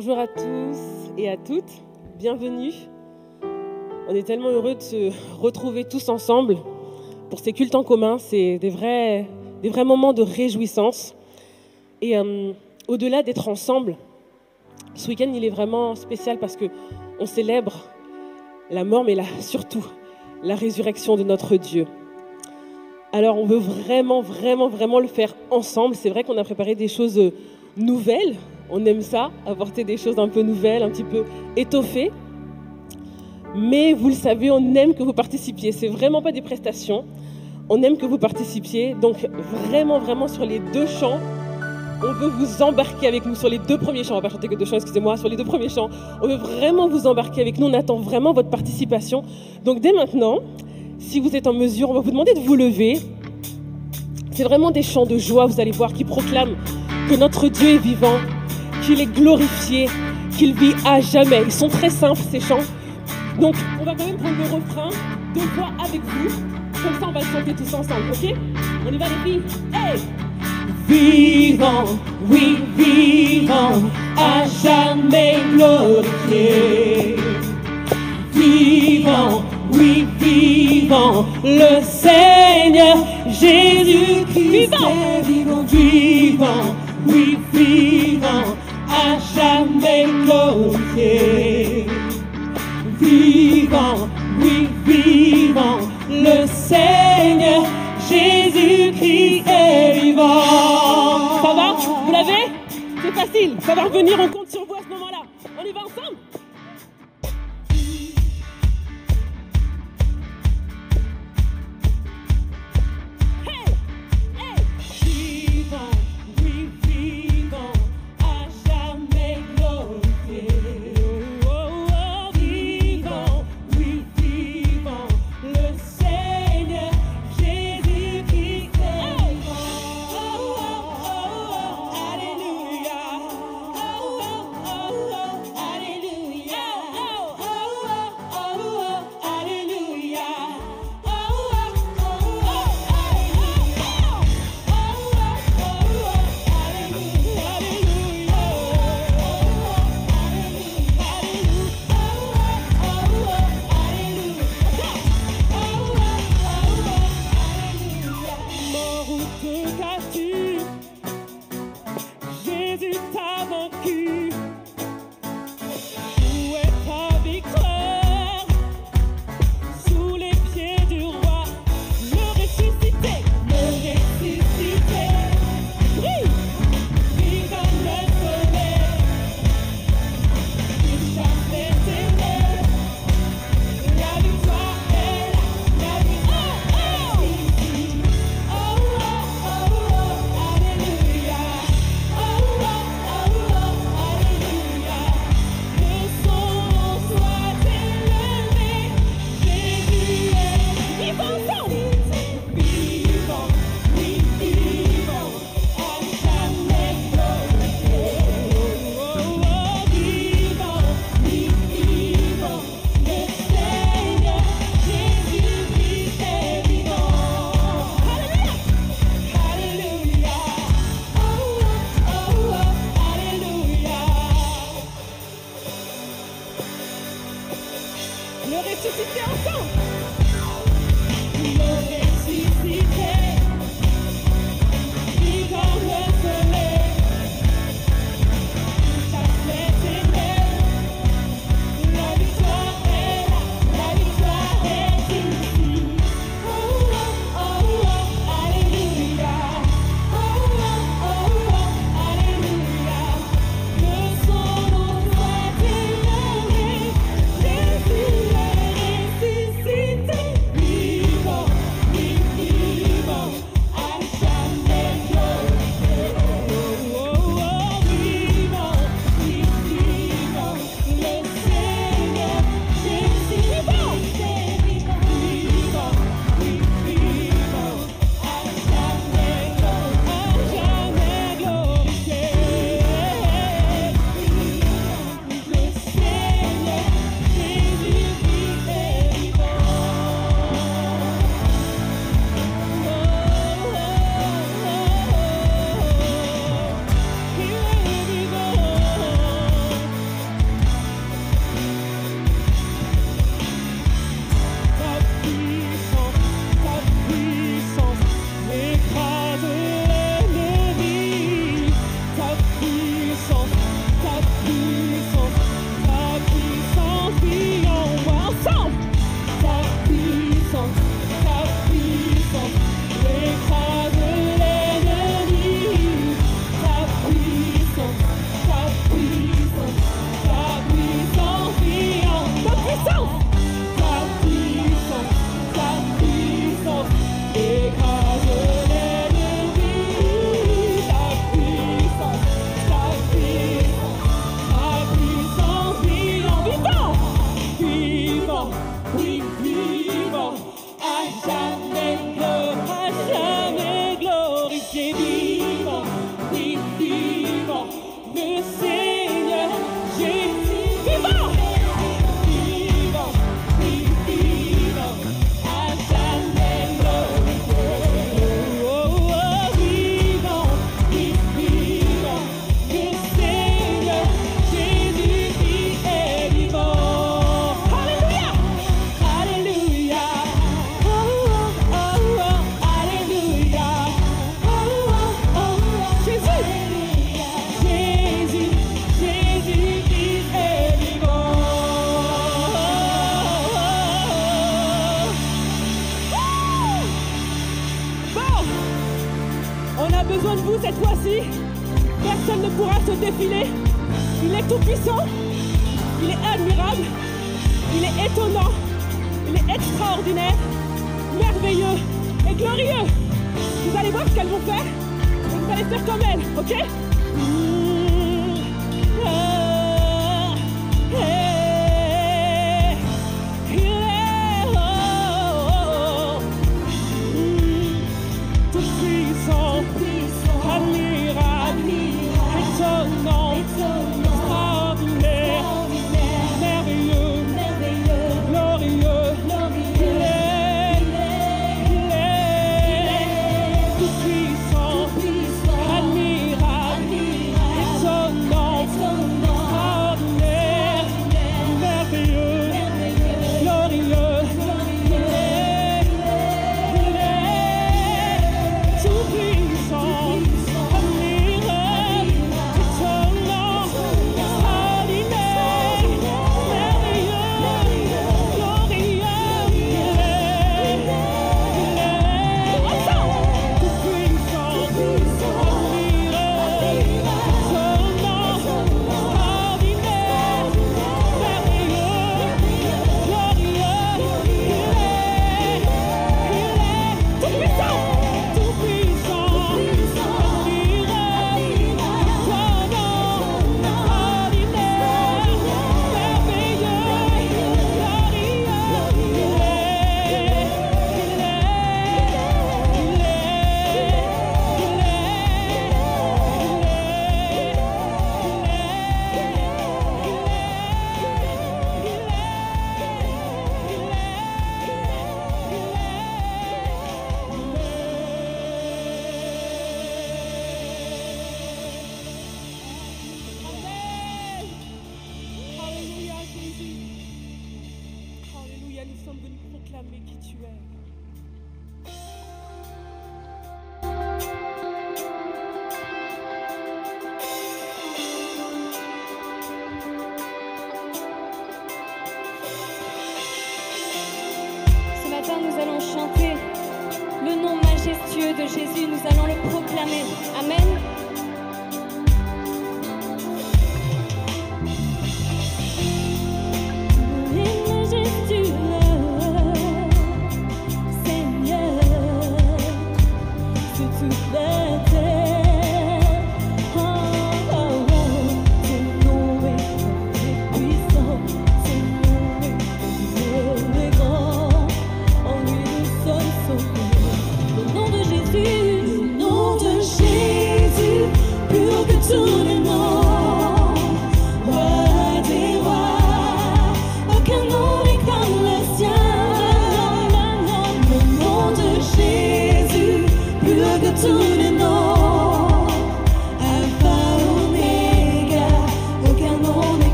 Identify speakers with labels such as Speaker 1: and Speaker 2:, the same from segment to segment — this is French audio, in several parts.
Speaker 1: Bonjour à tous et à toutes, bienvenue. On est tellement heureux de se retrouver tous ensemble pour ces cultes en commun. C'est des vrais, des vrais moments de réjouissance. Et euh, au-delà d'être ensemble, ce week-end, il est vraiment spécial parce qu'on célèbre la mort, mais surtout la résurrection de notre Dieu. Alors, on veut vraiment, vraiment, vraiment le faire ensemble. C'est vrai qu'on a préparé des choses nouvelles. On aime ça, apporter des choses un peu nouvelles, un petit peu étoffées. Mais vous le savez, on aime que vous participiez. C'est vraiment pas des prestations. On aime que vous participiez. Donc, vraiment, vraiment, sur les deux chants, on veut vous embarquer avec nous sur les deux premiers chants. On va pas chanter que deux chants, excusez-moi, sur les deux premiers chants. On veut vraiment vous embarquer avec nous. On attend vraiment votre participation. Donc, dès maintenant, si vous êtes en mesure, on va vous demander de vous lever. C'est vraiment des chants de joie, vous allez voir, qui proclament que notre Dieu est vivant, qu'il est glorifié, qu'il vit à jamais. Ils sont très simples, ces chants. Donc, on va quand même prendre le refrain deux fois avec vous. Comme ça, on va le chanter tous ensemble, ok? On y va, les filles Hey
Speaker 2: Vivant, oui, vivant, à jamais glorifié. Vivant, oui, vivant, le Seigneur Jésus-Christ
Speaker 1: Vivant.
Speaker 2: est vivant, vivant, oui, vivant, à jamais glorifié. Vivant, oui, vivant, le Seigneur Jésus-Christ est vivant.
Speaker 1: Ça va? Vous l'avez? C'est facile. Ça va revenir, on compte sur vous à ce moment-là. On y va ensemble?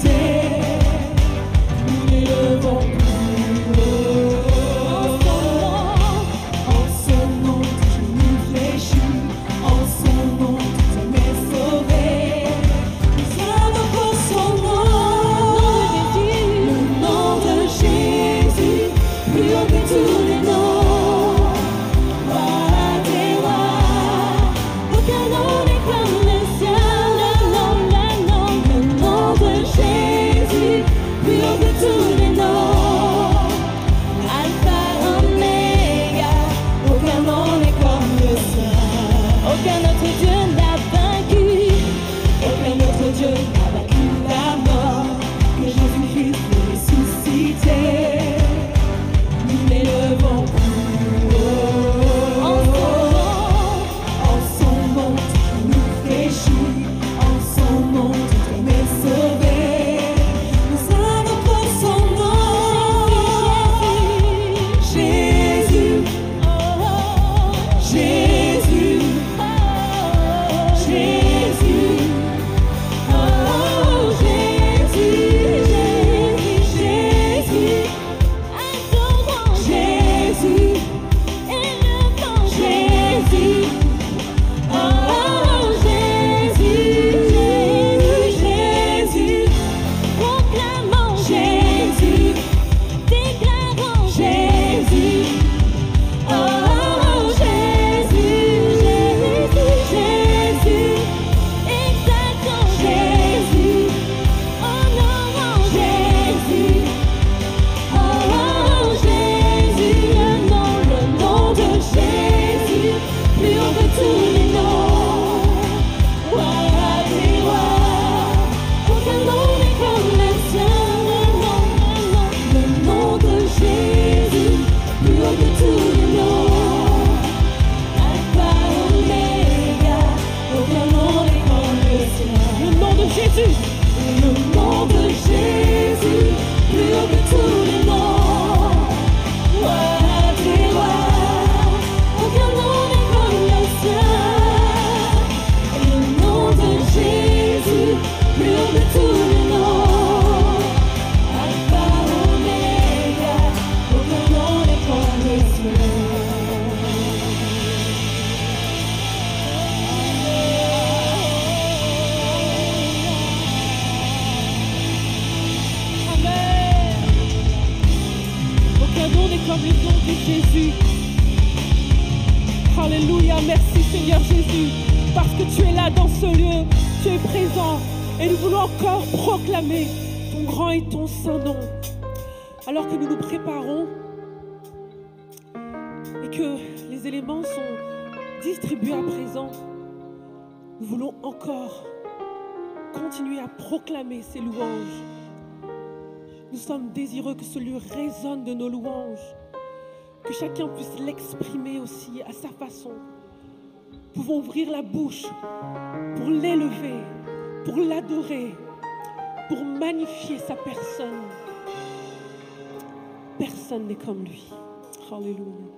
Speaker 2: day. ton grand
Speaker 3: et ton saint nom, alors que nous nous préparons et que les éléments sont distribués à présent, nous voulons encore continuer à proclamer ces louanges. Nous sommes désireux que ce lieu résonne de nos louanges, que chacun puisse l'exprimer aussi à sa façon. Nous pouvons ouvrir la bouche pour l'élever, pour l'adorer, pour magnifier sa personne. Personne n'est comme lui.
Speaker 2: Hallelujah.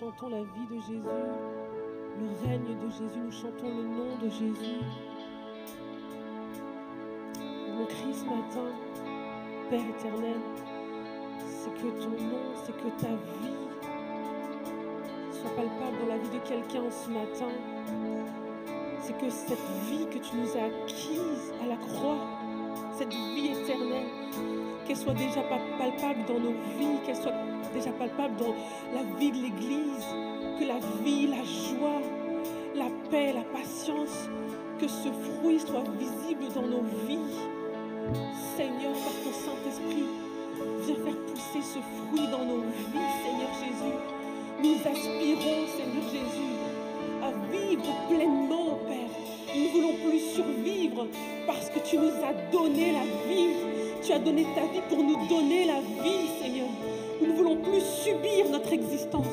Speaker 2: Chantons, la vie de Jésus, le règne de Jésus, nous chantons le nom de Jésus. Mon cri ce matin, Père éternel, c'est que ton nom, c'est que ta vie soit palpable dans la vie de quelqu'un ce matin. C'est que cette vie que tu nous as acquise à la croix, cette vie éternelle, qu'elle soit déjà pa- palpable dans nos vies, qu'elle soit déjà palpable dans la vie de l'Église, que la vie, la joie, la paix, la patience, que ce fruit soit visible dans nos vies. Seigneur, par ton Saint-Esprit, viens faire pousser ce fruit dans nos vies, Seigneur Jésus. Nous aspirons, Seigneur Jésus, à vivre pleinement. Nous ne voulons plus survivre parce que tu nous as donné la vie. Tu as donné ta vie pour nous donner la vie, Seigneur. Nous ne voulons plus subir notre existence,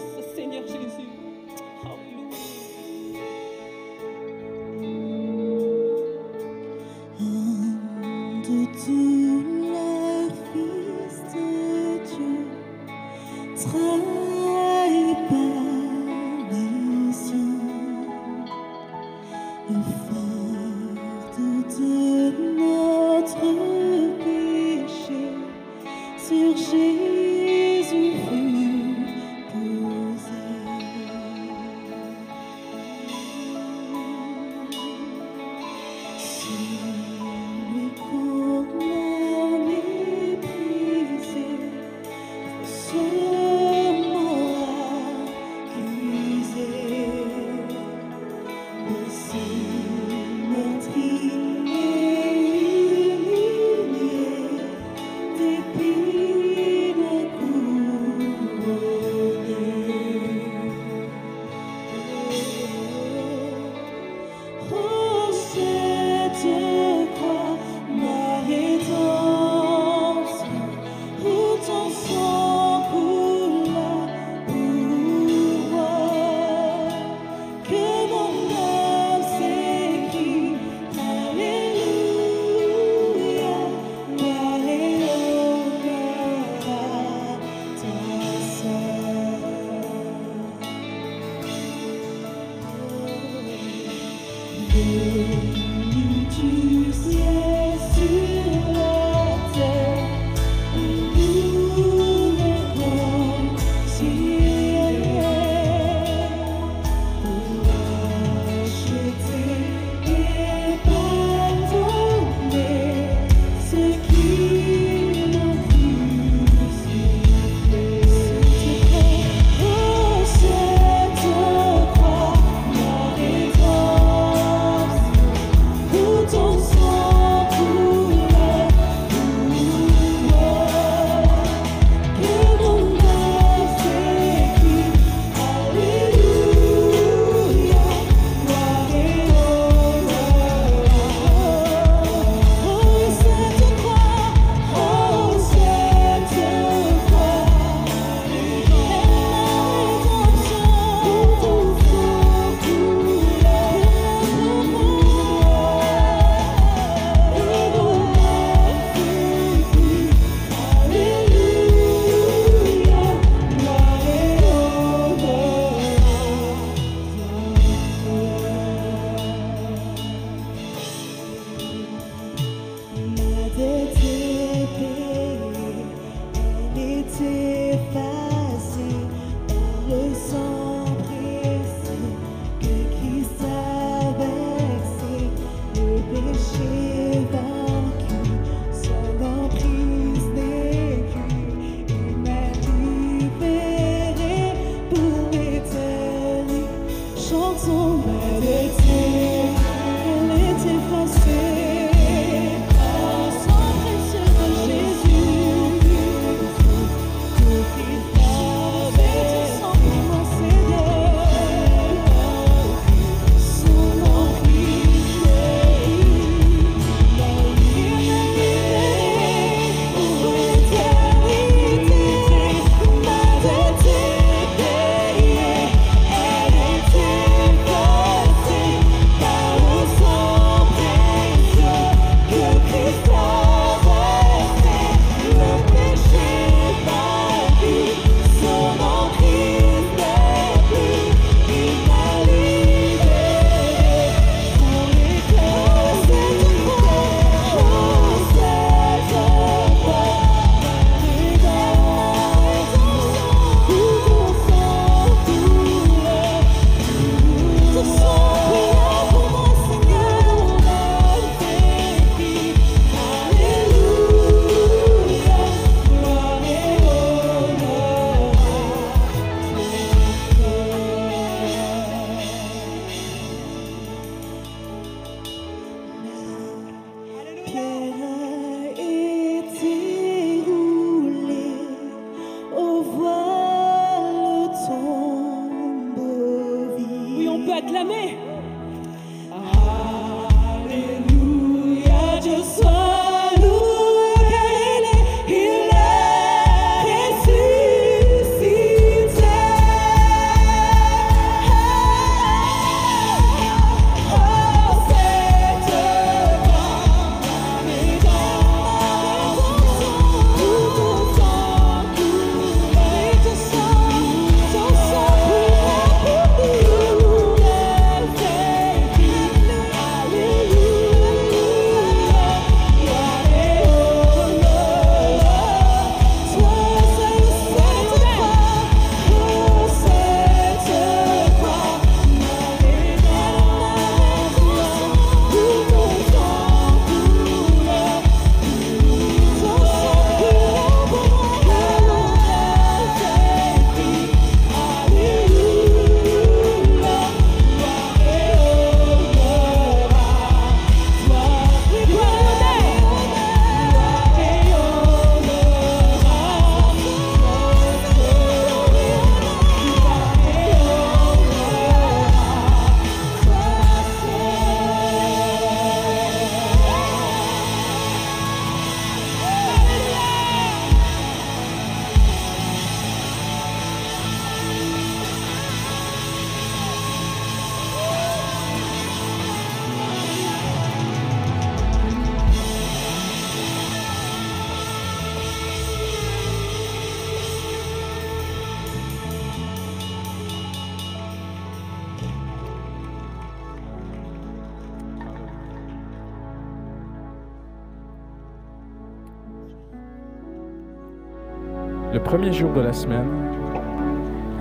Speaker 4: premier jour de la semaine,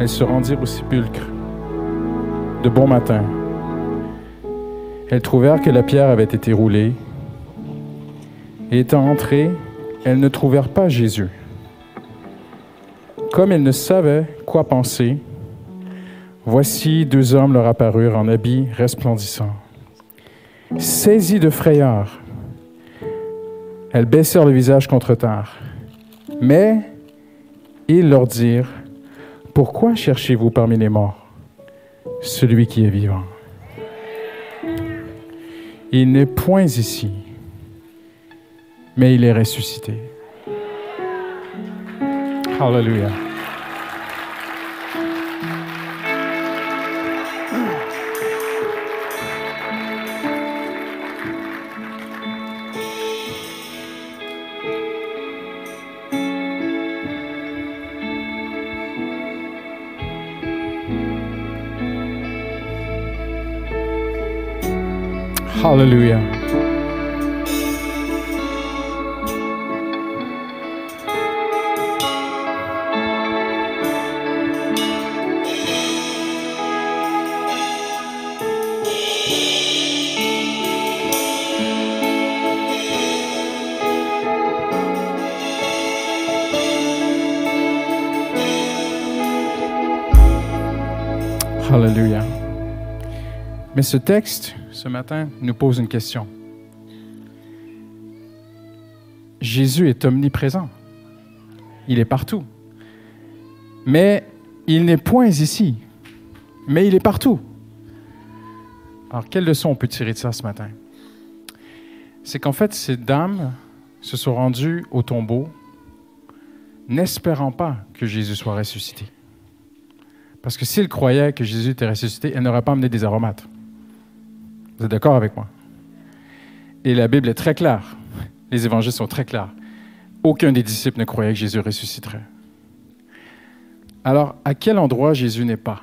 Speaker 4: elles se rendirent au sépulcre. De bon matin, elles trouvèrent que la pierre avait été roulée. Et étant entrées, elles ne trouvèrent pas Jésus. Comme elles ne savaient quoi penser, voici deux hommes leur apparurent en habits resplendissants. Saisies de frayeur, elles baissèrent le visage contre terre. Mais ils leur dirent, Pourquoi cherchez-vous parmi les morts celui qui est vivant? Il n'est point ici, mais il est ressuscité. Alléluia. Hallelujah. Hallelujah. Mais ce texte, ce matin, nous pose une question. Jésus est omniprésent. Il est partout. Mais il n'est point ici. Mais il est partout. Alors, quelle leçon on peut tirer de ça ce matin? C'est qu'en fait, ces dames se sont rendues au tombeau n'espérant pas que Jésus soit ressuscité. Parce que s'ils croyaient que Jésus était ressuscité, elles n'auraient pas amené des aromates. Vous êtes d'accord avec moi? Et la Bible est très claire. Les évangiles sont très clairs. Aucun des disciples ne croyait que Jésus ressusciterait. Alors, à quel endroit Jésus n'est pas?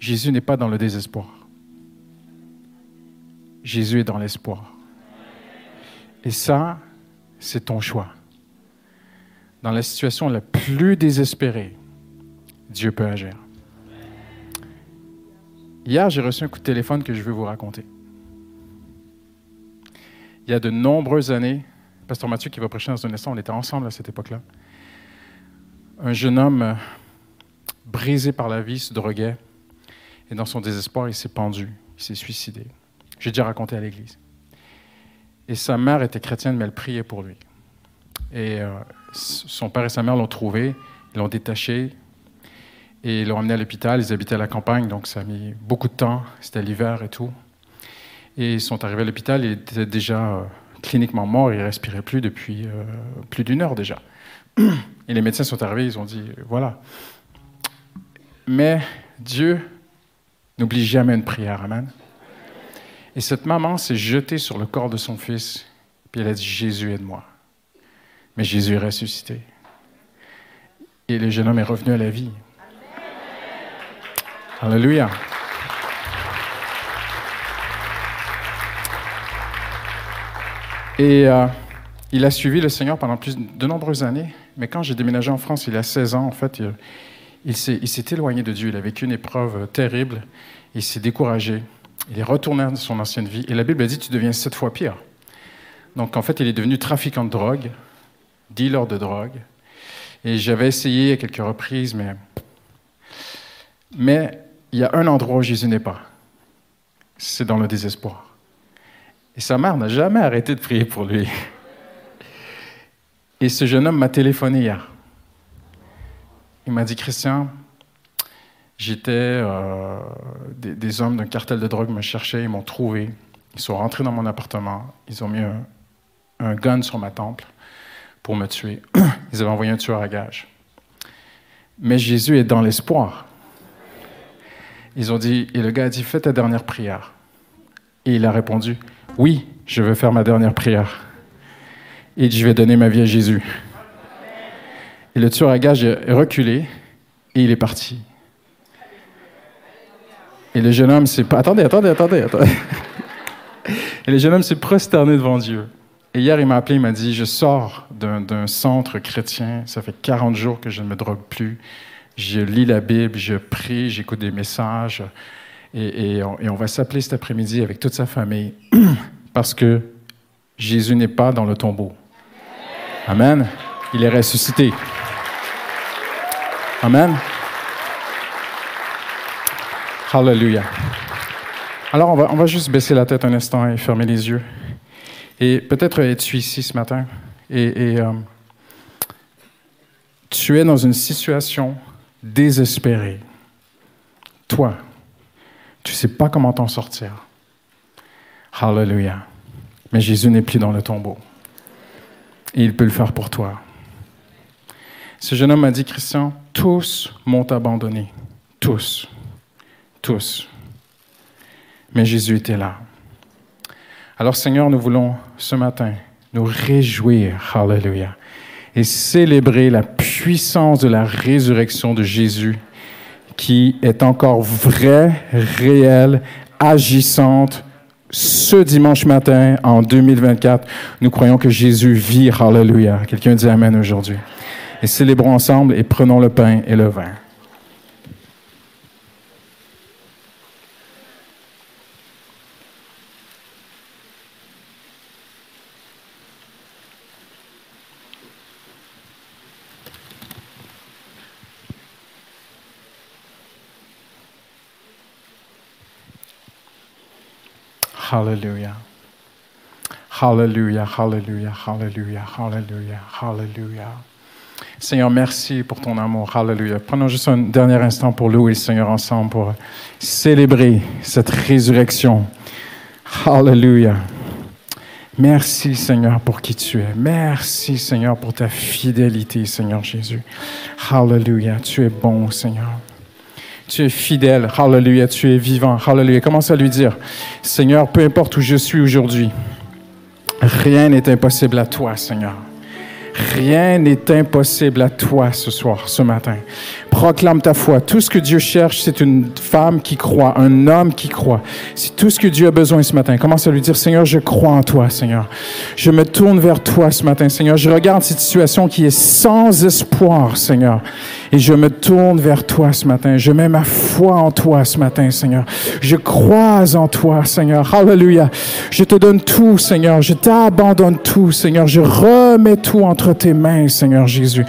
Speaker 4: Jésus n'est pas dans le désespoir. Jésus est dans l'espoir. Et ça, c'est ton choix. Dans la situation la plus désespérée, Dieu peut agir. Hier, j'ai reçu un coup de téléphone que je veux vous raconter. Il y a de nombreuses années, Pasteur Mathieu qui va prêcher dans un instant, on était ensemble à cette époque-là. Un jeune homme euh, brisé par la vie se droguait et dans son désespoir, il s'est pendu, il s'est suicidé. J'ai déjà raconté à l'église. Et sa mère était chrétienne, mais elle priait pour lui. Et euh, son père et sa mère l'ont trouvé, ils l'ont détaché, Et ils l'ont emmené à l'hôpital. Ils habitaient à la campagne, donc ça a mis beaucoup de temps. C'était l'hiver et tout. Et ils sont arrivés à l'hôpital. Il était déjà euh, cliniquement mort. Il respirait plus depuis euh, plus d'une heure déjà. Et les médecins sont arrivés. Ils ont dit voilà. Mais Dieu n'oublie jamais une prière. Amen. Et cette maman s'est jetée sur le corps de son fils. Puis elle a dit Jésus, aide-moi. Mais Jésus est ressuscité. Et le jeune homme est revenu à la vie. Alléluia. Et euh, il a suivi le Seigneur pendant plus de nombreuses années. Mais quand j'ai déménagé en France, il a 16 ans, en fait, il, s'est éloigné de Dieu. Il a vécu une épreuve terrible. Il s'est découragé. Il est retourné dans son ancienne vie. Et la Bible dit Tu deviens sept fois pire. Donc, en fait, il est devenu trafiquant de drogue, dealer de drogue. Et j'avais essayé à quelques reprises, mais. Mais il y a un endroit où Jésus n'est pas. C'est dans le désespoir. Et sa mère n'a jamais arrêté de prier pour lui. Et ce jeune homme m'a téléphoné hier. Il m'a dit Christian, j'étais. euh, des, hommes d'un cartel de drogue me cherchaient, ils m'ont trouvé. Ils sont rentrés dans mon appartement. Ils ont mis un, un gun sur ma temple pour me tuer. Ils avaient envoyé un tueur à gage. Mais Jésus est dans l'espoir. Ils ont dit, et le gars a dit, fais ta dernière prière. Et il a répondu, oui, je veux faire ma dernière prière. Et je vais donner ma vie à Jésus. Et le tueur à gage est reculé et il est parti. Et le jeune homme s'est... Attendez, attendez, attendez, attendez. Et le jeune homme s'est prosterné devant Dieu. Et hier, il m'a appelé, il m'a dit, je sors d'un centre chrétien, ça fait 40 jours que je ne me drogue plus. Je lis la Bible, je prie, j'écoute des messages. Et, on, va s'appeler cet après-midi avec toute sa famille parce que Jésus n'est pas dans le tombeau. Amen. Il est ressuscité. Amen. Hallelujah. Alors, on va, on va juste baisser la tête un instant et fermer les yeux. Et peut-être es-tu ici ce matin et, et, euh, tu es dans une situation désespérée. Toi, tu ne sais pas comment t'en sortir. Hallelujah. Mais Jésus n'est plus dans le tombeau. Et il peut le faire pour toi. Ce jeune homme m'a dit, Christian, tous m'ont abandonné. Tous. Tous. Mais Jésus était là. Alors Seigneur, nous voulons ce matin nous réjouir, hallelujah, et célébrer la puissance de la résurrection de Jésus qui est encore vraie, réelle, agissante. Ce dimanche matin, en 2024, nous croyons que Jésus vit, hallelujah. Quelqu'un dit Amen aujourd'hui. Et célébrons ensemble et prenons le pain et le vin. Hallelujah. Hallelujah, hallelujah, hallelujah, hallelujah, hallelujah. Seigneur, merci pour ton amour. Hallelujah. Prenons juste un dernier instant pour louer le Seigneur ensemble, pour célébrer cette résurrection. Hallelujah. Merci Seigneur pour qui tu es. Merci Seigneur pour ta fidélité, Seigneur Jésus. Hallelujah. Tu es bon, Seigneur. Tu es fidèle. Hallelujah. Tu es vivant. Hallelujah. Commence à lui dire, Seigneur, peu importe où je suis aujourd'hui, rien n'est impossible à toi, Seigneur. Rien n'est impossible à toi ce soir, ce matin. Proclame ta foi. Tout ce que Dieu cherche, c'est une femme qui croit, un homme qui croit. C'est tout ce que Dieu a besoin ce matin. Commence à lui dire, Seigneur, je crois en toi, Seigneur. Je me tourne vers toi ce matin, Seigneur. Je regarde cette situation qui est sans espoir, Seigneur. Et je me tourne vers toi ce matin. Je mets ma foi en toi ce matin, Seigneur. Je crois en toi, Seigneur. Hallelujah. Je te donne tout, Seigneur. Je t'abandonne tout, Seigneur. Je remets tout entre tes mains, Seigneur Jésus.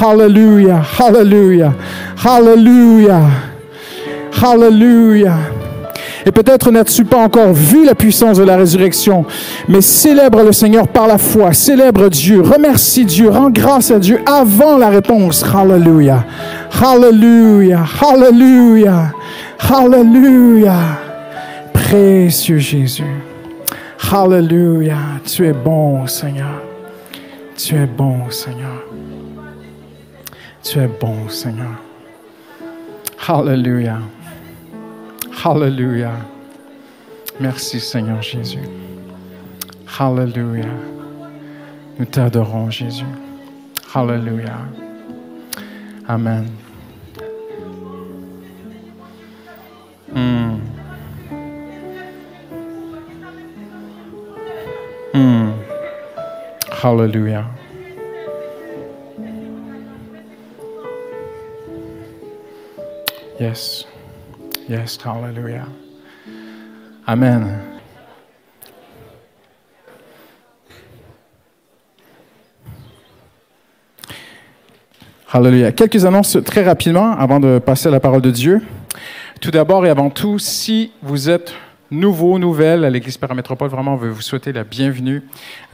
Speaker 4: Hallelujah. Hallelujah. Hallelujah. Hallelujah. Et peut-être n'as-tu pas encore vu la puissance de la résurrection, mais célèbre le Seigneur par la foi, célèbre Dieu, remercie Dieu, rends grâce à Dieu avant la réponse. Hallelujah. Hallelujah. Hallelujah. Hallelujah. Précieux Jésus. Hallelujah. Tu es bon, Seigneur. Tu es bon, Seigneur. Tu es bon, Seigneur. Hallelujah. Hallelujah. Merci, Seigneur Jésus. Hallelujah. Nous t'adorons, Jésus. Hallelujah. Amen. Hmm. Hmm. Hallelujah. Yes. Yes. Hallelujah. Amen. Hallelujah. Quelques annonces très rapidement avant de passer à la parole de Dieu. Tout d'abord et avant tout, si vous êtes nouveau, nouvelle à l'Église Paramétropole, vraiment, on veut vous souhaiter la bienvenue.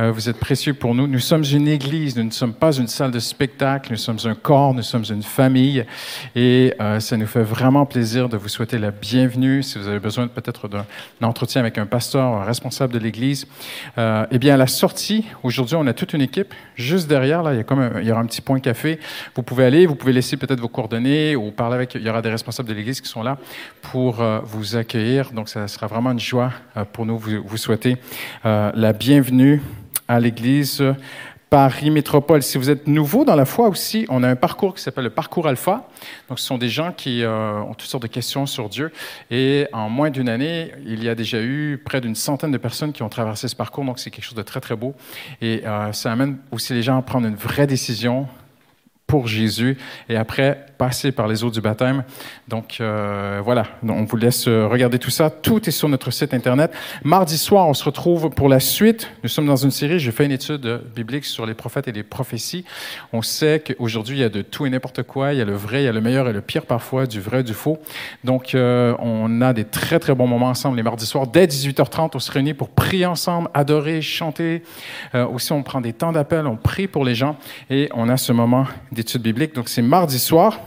Speaker 4: Euh, vous êtes précieux pour nous. Nous sommes une Église, nous ne sommes pas une salle de spectacle, nous sommes un corps, nous sommes une famille. Et euh, ça nous fait vraiment plaisir de vous souhaiter la bienvenue. Si vous avez besoin peut-être d'un entretien avec un pasteur, responsable de l'Église, euh, eh bien, à la sortie, aujourd'hui, on a toute une équipe. Juste derrière, là, il y a comme un, il y aura un petit point café. Vous pouvez aller, vous pouvez laisser peut-être vos coordonnées ou parler avec, il y aura des responsables de l'Église qui sont là pour euh, vous accueillir. Donc, ça sera vraiment une joie euh, pour nous vous, vous souhaiter la bienvenue à l'Église Paris Métropole. Si vous êtes nouveau dans la foi aussi, on a un parcours qui s'appelle le parcours Alpha. Donc, ce sont des gens qui euh, ont toutes sortes de questions sur Dieu. Et en moins d'une année, il y a déjà eu près d'une centaine de personnes qui ont traversé ce parcours. Donc, c'est quelque chose de très, très beau. Et euh, ça amène aussi les gens à prendre une vraie décision pour Jésus et après passer par les eaux du baptême. Donc euh, voilà, on vous laisse euh, regarder tout ça. Tout est sur notre site internet. Mardi soir, on se retrouve pour la suite. Nous sommes dans une série. J'ai fait une étude euh, biblique sur les prophètes et les prophéties. On sait qu'aujourd'hui, il y a de tout et n'importe quoi. Il y a le vrai, il y a le meilleur et le pire parfois, du vrai, du faux. Donc euh, on a des très très bons moments ensemble les mardis soirs. Dès 18h30, on se réunit pour prier ensemble, adorer, chanter. Euh, aussi, on prend des temps d'appel, on prie pour les gens et on a ce moment d'étude biblique. Donc c'est mardi soir.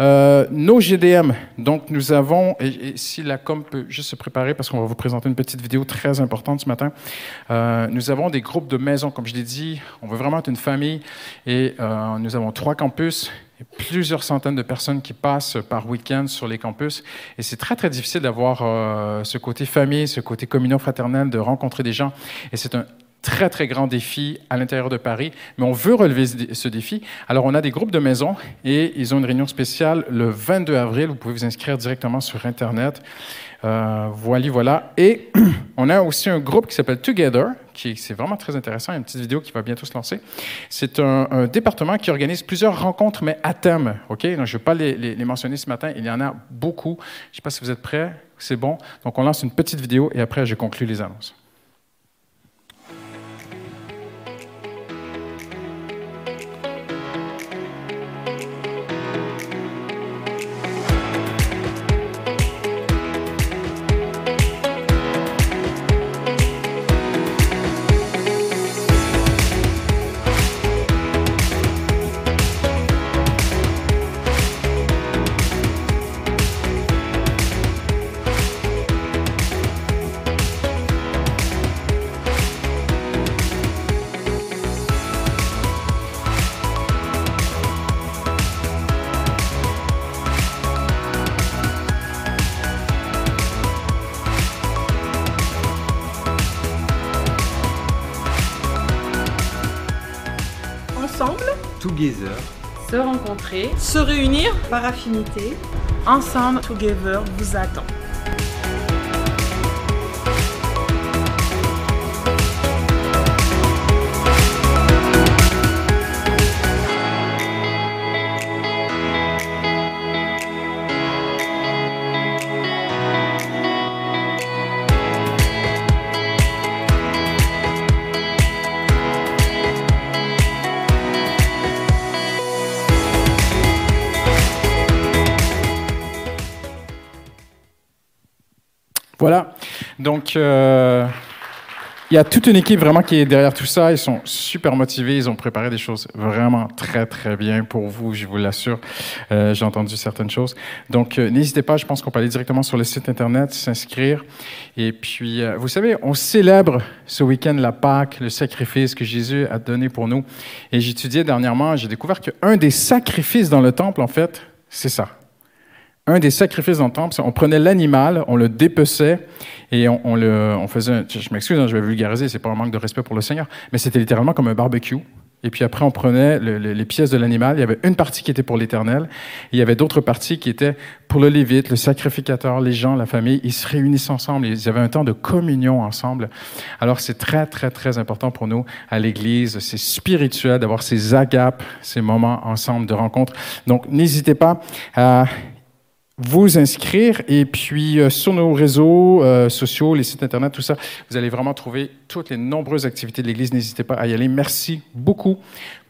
Speaker 4: Euh, nos GDM, donc nous avons, et, si la com peut juste se préparer parce qu'on va vous présenter une petite vidéo très importante ce matin, euh, nous avons des groupes de maisons, comme je l'ai dit, on veut vraiment être une famille et euh, nous avons trois campus. Plusieurs centaines de personnes qui passent par week-end sur les campus. Et c'est très, très difficile d'avoir ce côté famille, ce côté communion fraternelle, de rencontrer des gens. Et c'est un très, très grand défi à l'intérieur de Paris, mais on veut relever ce dé- ce défi. Alors, on a des groupes de maisons et ils ont une réunion spéciale le 22 avril. Vous pouvez vous inscrire directement sur Internet. Euh, voilà, voilà. Et on a aussi un groupe qui s'appelle Together, qui c'est vraiment très intéressant. Il y a une petite vidéo qui va bientôt se lancer. C'est un, département qui organise plusieurs rencontres, mais à thème. OK? Donc, je ne vais pas les, les- les mentionner ce matin. Il y en a beaucoup. Je ne sais pas si vous êtes prêts. C'est bon. Donc, on lance une petite vidéo et après, je conclue les annonces.
Speaker 1: Rencontrer,
Speaker 5: Se réunir par affinité.
Speaker 1: ensemble,
Speaker 5: Together vous attend.
Speaker 4: Donc, euh, il y a toute une équipe vraiment qui est derrière tout ça. Ils sont super motivés. Ils ont préparé des choses vraiment très, très bien pour vous, je vous l'assure. Euh, J'ai entendu certaines choses. Donc, euh, n'hésitez pas. Je pense qu'on peut aller directement sur le site Internet, s'inscrire. Et puis, vous savez, on célèbre ce week-end la Pâque, le sacrifice que Jésus a donné pour nous. Et j'étudiais dernièrement, j'ai découvert qu'un des sacrifices dans le temple, en fait, c'est ça. Un des sacrifices dans le temple, on prenait l'animal, on le dépeçait et on, on le, on faisait. Je m'excuse, hein, je vais vulgariser, c'est pas un manque de respect pour le Seigneur, mais c'était littéralement comme un barbecue. Et puis après, on prenait le- le- les pièces de l'animal. Il y avait une partie qui était pour l'Éternel. Il y avait d'autres parties qui étaient pour le Lévite, le sacrificateur, les gens, la famille. Ils se réunissaient ensemble. Ils avaient un temps de communion ensemble. Alors c'est très, très, très important pour nous à l'Église. C'est spirituel d'avoir ces agapes, ces moments ensemble de rencontre. Donc n'hésitez pas à vous inscrire et puis euh, sur nos réseaux euh, sociaux, les sites internet, tout ça, vous allez vraiment trouver toutes les nombreuses activités de l'Église. N'hésitez pas à y aller. Merci beaucoup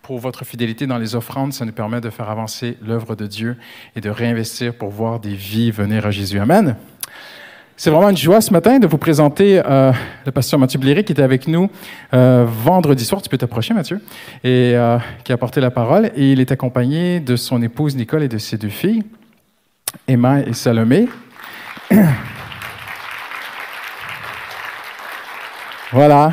Speaker 4: pour votre fidélité dans les offrandes. Ça nous permet de faire avancer l'œuvre de Dieu et de réinvestir pour voir des vies venir à Jésus. Amen. C'est vraiment une joie ce matin de vous présenter euh, le pasteur Mathieu Bléré qui était avec nous vendredi soir. Tu peux t'approcher, Mathieu, et qui a porté la parole. Et il est accompagné de son épouse Nicole et de ses deux filles. Emma et Salomé. voilà.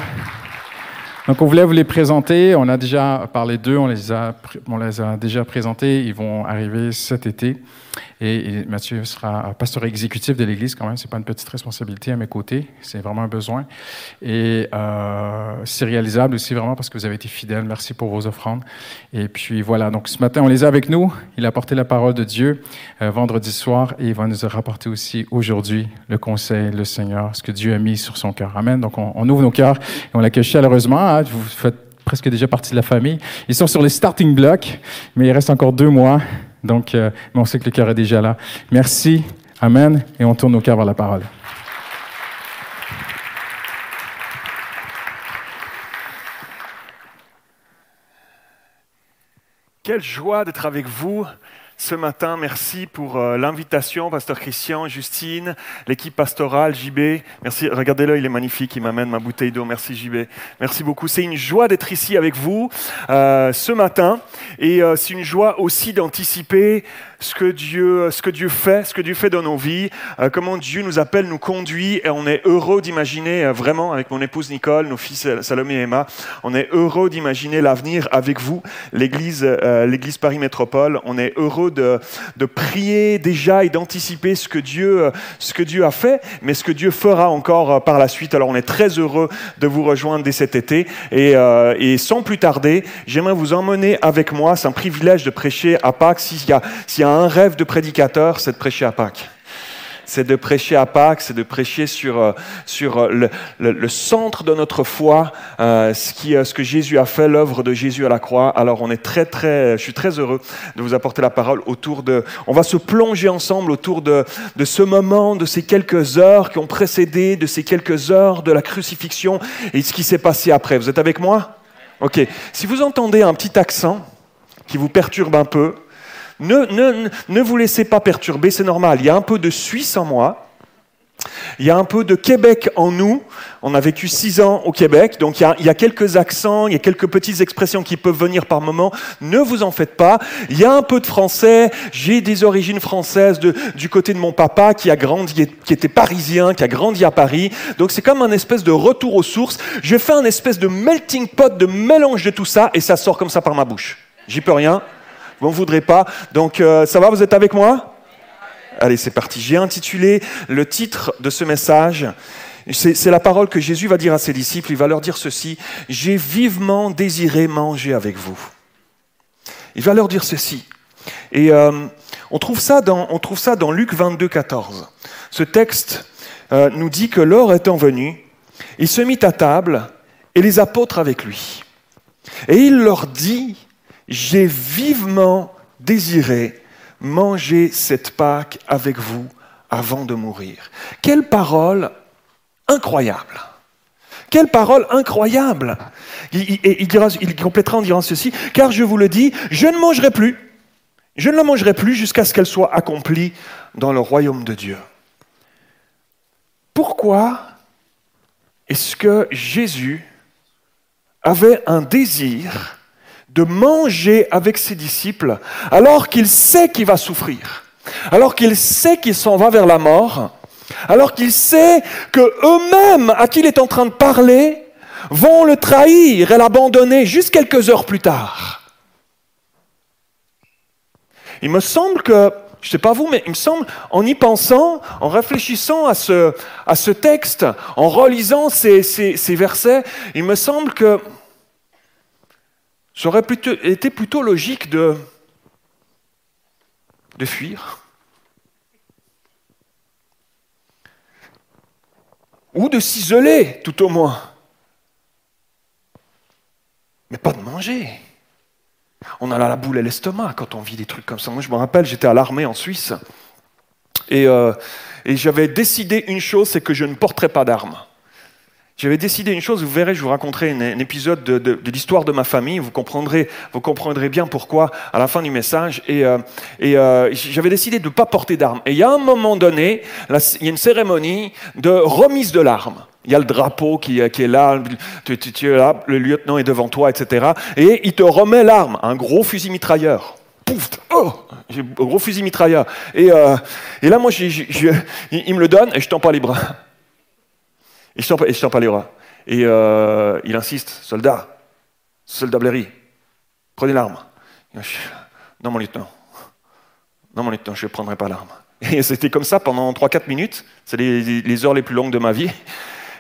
Speaker 4: Donc, on voulait vous les présenter. On a déjà parlé d'eux, on les a, on les a déjà présentés. Ils vont arriver cet été. Et, Mathieu sera pasteur exécutif de l'Église quand même. C'est pas une petite responsabilité à mes côtés. C'est vraiment un besoin. Et euh, c'est réalisable aussi vraiment parce que vous avez été fidèles. Merci pour vos offrandes. Et puis voilà. Donc ce matin, on les a avec nous. Il a porté la parole de Dieu euh, vendredi soir et il va nous rapporter aussi aujourd'hui le conseil, le Seigneur, ce que Dieu a mis sur son cœur. Amen. Donc on, on ouvre nos cœurs et on l'accueille chaleureusement. hein. Vous faites presque déjà partie de la famille. Ils sont sur les starting blocks, mais il reste encore deux mois. Donc, euh, mais on sait que le cœur est déjà là. Merci. Amen. Et on tourne nos cœurs vers la parole.
Speaker 6: Quelle joie d'être avec vous ce matin. Merci pour euh, l'invitation, Pasteur Christian, Justine, l'équipe pastorale, JB. Merci. Regardez-le, il est magnifique. Il m'amène ma bouteille d'eau. Merci, JB. Merci beaucoup. C'est une joie d'être ici avec vous euh, ce matin. Et euh, c'est une joie aussi d'anticiper ce que Dieu, ce que Dieu fait, ce que Dieu fait dans nos vies, euh, comment Dieu nous appelle, nous conduit, et on est heureux d'imaginer euh, vraiment avec mon épouse Nicole, nos fils euh, Salomé et Emma, on est heureux d'imaginer l'avenir avec vous, l'Église, l'Église Paris Métropole. On est heureux de, de prier déjà et d'anticiper ce que Dieu, ce que Dieu a fait, mais ce que Dieu fera encore par la suite. Alors on est très heureux de vous rejoindre dès cet été, et, et sans plus tarder, j'aimerais vous emmener avec moi. C'est un privilège de prêcher à Pâques. S'il y a, s'il y a un rêve de prédicateur, c'est de prêcher à Pâques. C'est de prêcher à Pâques, c'est de prêcher sur, euh, sur euh, le, centre de notre foi, euh, ce, qui, ce que Jésus a fait, l'œuvre de Jésus à la croix. Alors on est très, très, je suis très heureux de vous apporter la parole autour de... On va se plonger ensemble autour de, de ce moment, de ces quelques heures qui ont précédé, de ces quelques heures de la crucifixion et ce qui s'est passé après. Vous êtes avec moi? Ok. Si vous entendez un petit accent qui vous perturbe un peu, ne, ne, ne vous laissez pas perturber, c'est normal. Il y a un peu de Suisse en moi. Il y a un peu de Québec en nous. On a vécu six ans au Québec, donc il y, a, quelques accents, il y a quelques petites expressions qui peuvent venir par moment. Ne vous en faites pas. Il y a un peu de français. J'ai des origines françaises du côté de mon papa qui a grandi, qui était parisien, qui a grandi à Paris. Donc c'est comme un espèce de retour aux sources. Je fais un espèce de melting pot, de mélange de tout ça, et ça sort comme ça par ma bouche. J'y peux rien. Vous m'en voudrez pas. Donc euh, ça va, vous êtes avec moi? Allez, c'est parti. J'ai intitulé le titre de ce message. C'est c'est la parole que Jésus va dire à ses disciples. Il va leur dire ceci. J'ai vivement désiré manger avec vous. Il va leur dire ceci. Et euh, on, trouve ça dans, on trouve ça dans Luc 22, 14. Ce texte euh, nous dit que l'heure étant venue, il se mit à table et les apôtres avec lui. Et il leur dit, j'ai vivement désiré manger cette Pâque avec vous avant de mourir. Quelle parole incroyable. Quelle parole incroyable. Il, complétera en disant ceci, car je vous le dis, je ne mangerai plus. Je ne la mangerai plus jusqu'à ce qu'elle soit accomplie dans le royaume de Dieu. pourquoi est-ce que Jésus avait un désir de manger avec ses disciples alors qu'il sait qu'il va souffrir, alors qu'il sait qu'il s'en va vers la mort, alors qu'il sait que eux-mêmes à qui il est en train de parler vont le trahir et l'abandonner juste quelques heures plus tard. Il me semble que, je ne sais pas vous, mais il me semble, en y pensant, en réfléchissant à ce, texte, en relisant ces versets, il me semble que ça aurait été plutôt logique de, de fuir. Ou de s'isoler, tout au moins. Mais pas de manger. On a la boule à l'estomac quand on vit des trucs comme ça. Moi, je me rappelle, j'étais à l'armée en Suisse. Et, euh, et j'avais décidé une chose, c'est que je ne porterais pas d'armes. J'avais décidé une chose, vous verrez, je vous raconterai un, épisode de, de- de l'histoire de ma famille, vous comprendrez, vous comprendrez bien pourquoi à la fin du message. Et, euh, et euh, j'avais décidé de ne pas porter d'armes. Et il y a un moment donné, il y a une cérémonie de remise de l'arme. Il y a le drapeau qui, qui est là, tu, tu- tu es là, le lieutenant est devant toi, etc. Et il te remet l'arme, un gros fusil mitrailleur. Pouf Oh J'ai un gros fusil mitrailleur. Et, euh, et là, moi, j'ai- j'ai- je- il, il me le donne et je tends pas les bras. Et je tends pas les. Et euh, il insiste, soldat, soldat Blairy, prenez l'arme. Non, mon lieutenant. Non, mon lieutenant, je ne prendrai pas l'arme. Et c'était comme ça pendant 3-4 minutes. C'est les heures les plus longues de ma vie.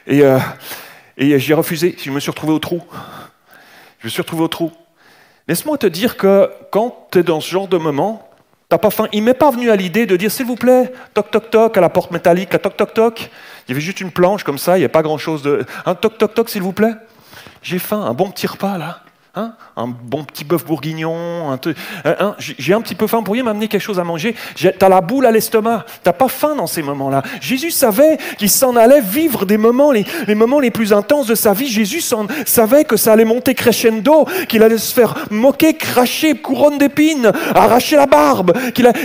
Speaker 6: Et, euh, et j'ai refusé. Je me suis retrouvé au trou. Je me suis retrouvé au trou. Laisse-moi te dire que quand tu es dans ce genre de moment, t'as pas faim. Il m'est pas venu à l'idée de dire, s'il vous plaît, toc toc toc à la porte métallique, à toc toc toc. Il y avait juste une planche comme ça, il n'y a pas grand-chose de... Un toc toc toc, s'il vous plaît. J'ai faim, un bon petit repas là. Hein? Un bon petit bœuf bourguignon, truc. hein, j'ai un petit peu faim, pourriez m'amener quelque chose à manger? T'as la boule à l'estomac, t'as pas faim dans ces moments-là. Jésus savait qu'il s'en allait vivre des moments, les, moments les plus intenses de sa vie. Jésus savait que ça allait monter crescendo, qu'il allait se faire moquer, cracher, couronne d'épines, arracher la barbe.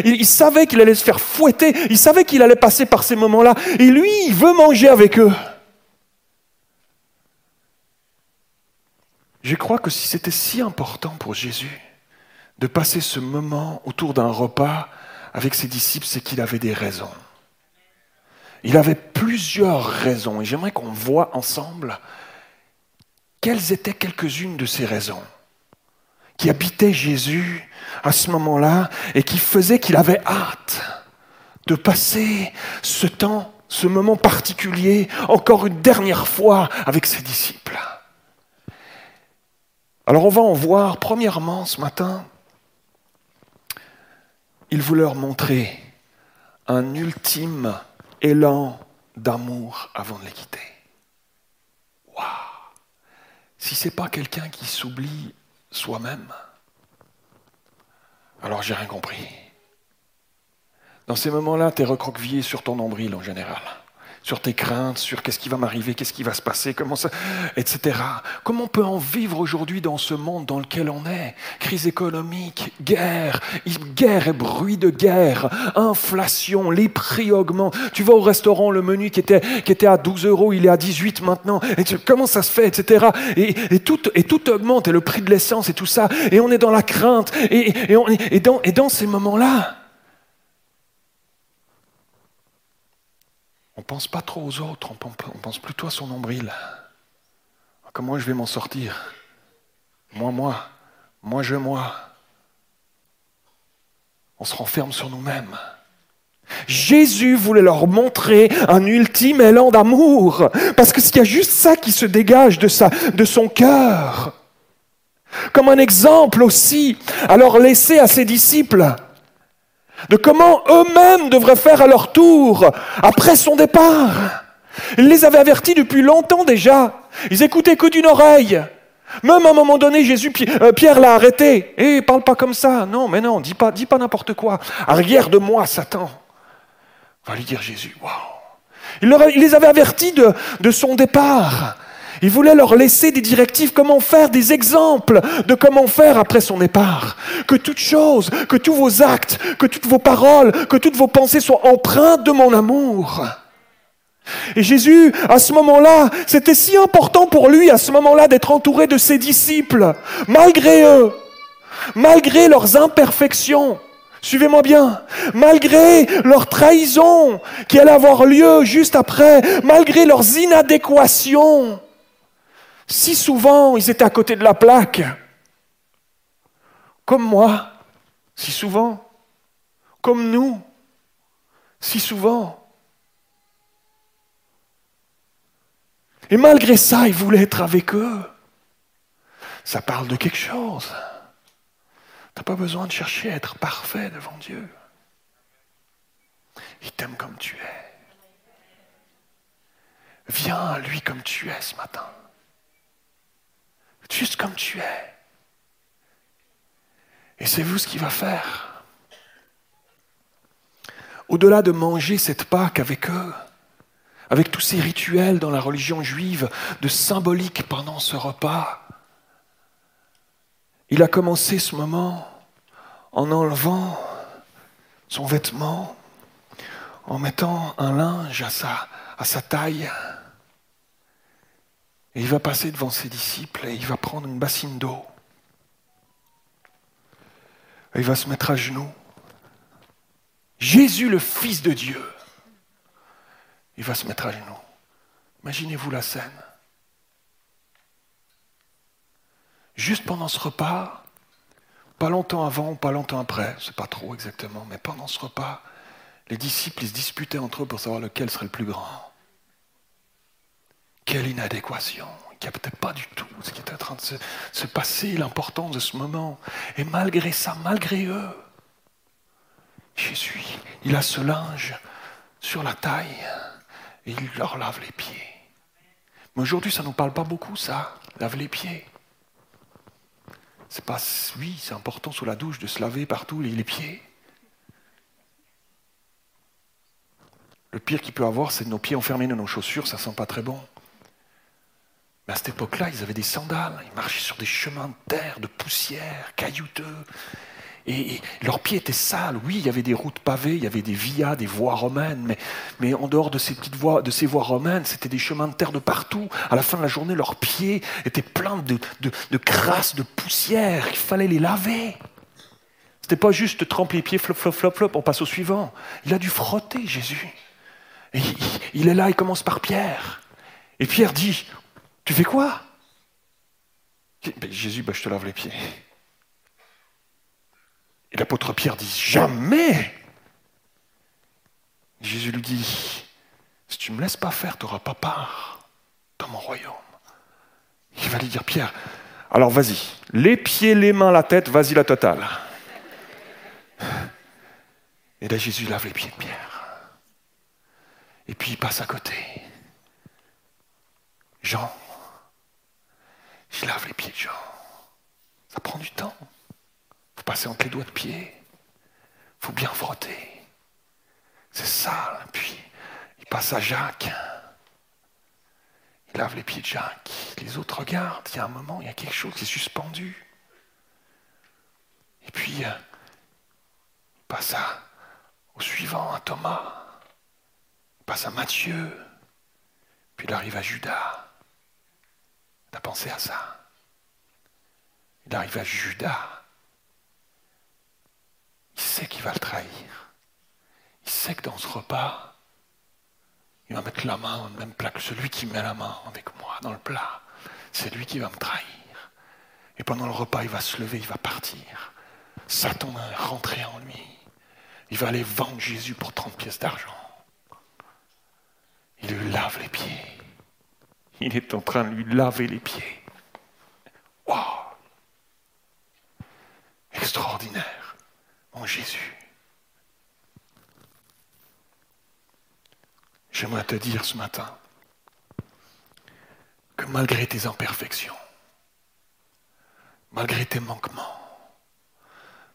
Speaker 6: il savait qu'il allait se faire fouetter, il savait qu'il allait passer par ces moments-là. Et lui, il veut manger avec eux. Je crois que si c'était si important pour Jésus de passer ce moment autour d'un repas avec ses disciples, c'est qu'il avait des raisons. Il avait plusieurs raisons et j'aimerais qu'on voit ensemble quelles étaient quelques-unes de ces raisons qui habitaient Jésus à ce moment-là et qui faisaient qu'il avait hâte de passer ce temps, ce moment particulier, encore une dernière fois avec ses disciples. Alors on va en voir, premièrement, ce matin, il veut leur montrer un ultime élan d'amour avant de les quitter. Waouh Si c'est pas quelqu'un qui s'oublie soi-même, alors j'ai rien compris. Dans ces moments-là, tu es recroquevillé sur ton nombril en général, sur tes craintes, sur qu'est-ce qui va m'arriver, qu'est-ce qui va se passer, comment ça, etc. Comment on peut en vivre aujourd'hui dans ce monde dans lequel on est? Crise économique, guerre, guerre et bruit de guerre, inflation, les prix augmentent. Tu vas au restaurant, le menu qui était, qui était à 12 euros, il est à 18 maintenant. Et comment ça se fait, etc. Et, et tout, et tout augmente, et le prix de l'essence et tout ça. Et on est dans la crainte. Et, et, on- et dans, et dans ces moments-là, pense pas trop aux autres, on pense, on plutôt à son nombril. Comment je vais m'en sortir? Moi, moi, moi, je, moi. On se renferme sur nous-mêmes. Jésus voulait leur montrer un ultime élan d'amour, parce que qu'il y a juste ça qui se dégage de, de son cœur. Comme un exemple aussi, à leur laisser à ses disciples de comment eux-mêmes devraient faire à leur tour après son départ. Il les avait avertis depuis longtemps déjà. Ils écoutaient que d'une oreille. Même à un moment donné, Jésus, euh, Pierre l'a arrêté. Eh, parle pas comme ça. Non, mais non, dis pas, dis pas n'importe quoi. Arrière de moi, Satan. Va lui dire Jésus. Waouh. Il, les avait avertis de son départ. Il voulait leur laisser des directives, comment faire, des exemples de comment faire après son départ. Que toute chose, que tous vos actes, que toutes vos paroles, que toutes vos pensées soient empreintes de mon amour. Et Jésus, à ce moment-là, c'était si important pour lui, à ce moment-là, d'être entouré de ses disciples, malgré eux, malgré leurs imperfections. Suivez-moi bien. Malgré leur trahison qui allait avoir lieu juste après, malgré leurs inadéquations, si souvent ils étaient à côté de la plaque, comme moi, si souvent, comme nous, si souvent. Et malgré ça, il voulait être avec eux. Ça parle de quelque chose. Tu n'as pas besoin de chercher à être parfait devant Dieu. Il t'aime comme tu es. Viens à lui comme tu es ce matin. Juste comme tu es. Et c'est vous ce qu'il va faire. Au-delà de manger cette Pâque avec eux, avec tous ces rituels dans la religion juive de symbolique pendant ce repas, il a commencé ce moment en enlevant son vêtement, en mettant un linge à sa, à sa taille. Et il va passer devant ses disciples et il va prendre une bassine d'eau. Et il va se mettre à genoux. Jésus, le Fils de Dieu, il va se mettre à genoux. Imaginez-vous la scène. Juste pendant ce repas, pas longtemps avant, pas longtemps après, c'est pas trop exactement, mais pendant ce repas, les disciples se disputaient entre eux pour savoir lequel serait le plus grand. Quelle inadéquation. Ils ne captaient pas du tout ce qui était en train de se, se passer, l'importance de ce moment. Et malgré ça, malgré eux, Jésus, il a ce linge sur la taille et il leur lave les pieds. Mais aujourd'hui, ça ne nous parle pas beaucoup, ça, lave les pieds. C'est pas, oui, c'est important sous la douche de se laver partout les, les pieds. Le pire qu'il peut avoir, c'est nos pieds enfermés dans nos chaussures, ça sent pas très bon. Mais à cette époque-là, ils avaient des sandales, ils marchaient sur des chemins de terre, de poussière, caillouteux. Et, leurs pieds étaient sales. Oui, il y avait des routes pavées, il y avait des vias, des voies romaines, mais, en dehors de ces petites voies, de ces voies romaines, c'était des chemins de terre de partout. À la fin de la journée, leurs pieds étaient pleins de, de, de crasse, de poussière. Il fallait les laver. C'était pas juste tremper les pieds, flop, flop, flop, flop, on passe au suivant. Il a dû frotter, Jésus. Et il est là, il commence par Pierre. Et Pierre dit, tu fais quoi? Jésus, ben, je te lave les pieds. Et l'apôtre Pierre dit, jamais Jésus lui dit, si tu ne me laisses pas faire, tu n'auras pas part dans mon royaume. Il va lui dire, Pierre, alors vas-y, les pieds, les mains, la tête, vas-y la totale. Et là, Jésus lave les pieds de Pierre. Et puis il passe à côté. Jean, il lave les pieds de Jean. Ça prend du temps. Faut passer entre les doigts de pied. Faut bien frotter. C'est sale. Puis il passe à Jacques. Il lave les pieds de Jacques. Les autres regardent. Il y a un moment, il y a quelque chose qui est suspendu. Et puis, euh, il passe au suivant, à Thomas. Il passe à Matthieu. Puis il arrive à Judas. T'as pensé à ça? Il arrive à Judas. Il sait qu'il va le trahir. Il sait que dans ce repas, il va mettre la main dans le même plat que celui qui met la main avec moi dans le plat. C'est lui qui va me trahir. Et pendant le repas, il va se lever, il va partir. Satan va rentrer en lui. Il va aller vendre Jésus pour 30 pièces d'argent. Il lui lave les pieds. Il est en train de lui laver les pieds. Waouh Extraordinaire, mon Jésus. J'aimerais te dire ce matin que malgré tes imperfections, malgré tes manquements,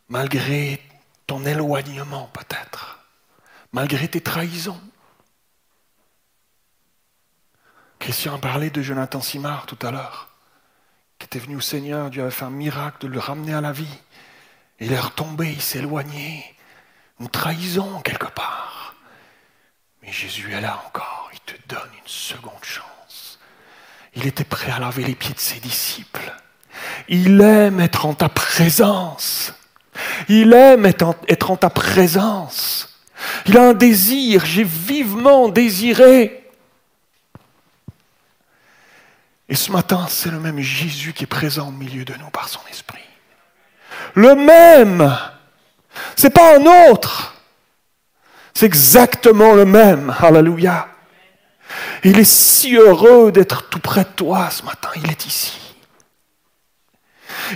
Speaker 6: malgré ton éloignement peut-être, malgré tes trahisons, Christian a parlé de Jonathan Simard tout à l'heure, qui était venu au Seigneur, Dieu avait fait un miracle de le ramener à la vie. Il est retombé, il s'est éloigné, une trahison quelque part. Mais Jésus est là encore, il te donne une seconde chance. Il était prêt à laver les pieds de ses disciples. Il aime être en ta présence. Il aime être en ta présence. Il a un désir, j'ai vivement désiré. Et ce matin, c'est le même Jésus qui est présent au milieu de nous par son esprit. Le même. C'est pas un autre. C'est exactement le même. Alléluia. Il est si heureux d'être tout près de toi ce matin. Il est ici.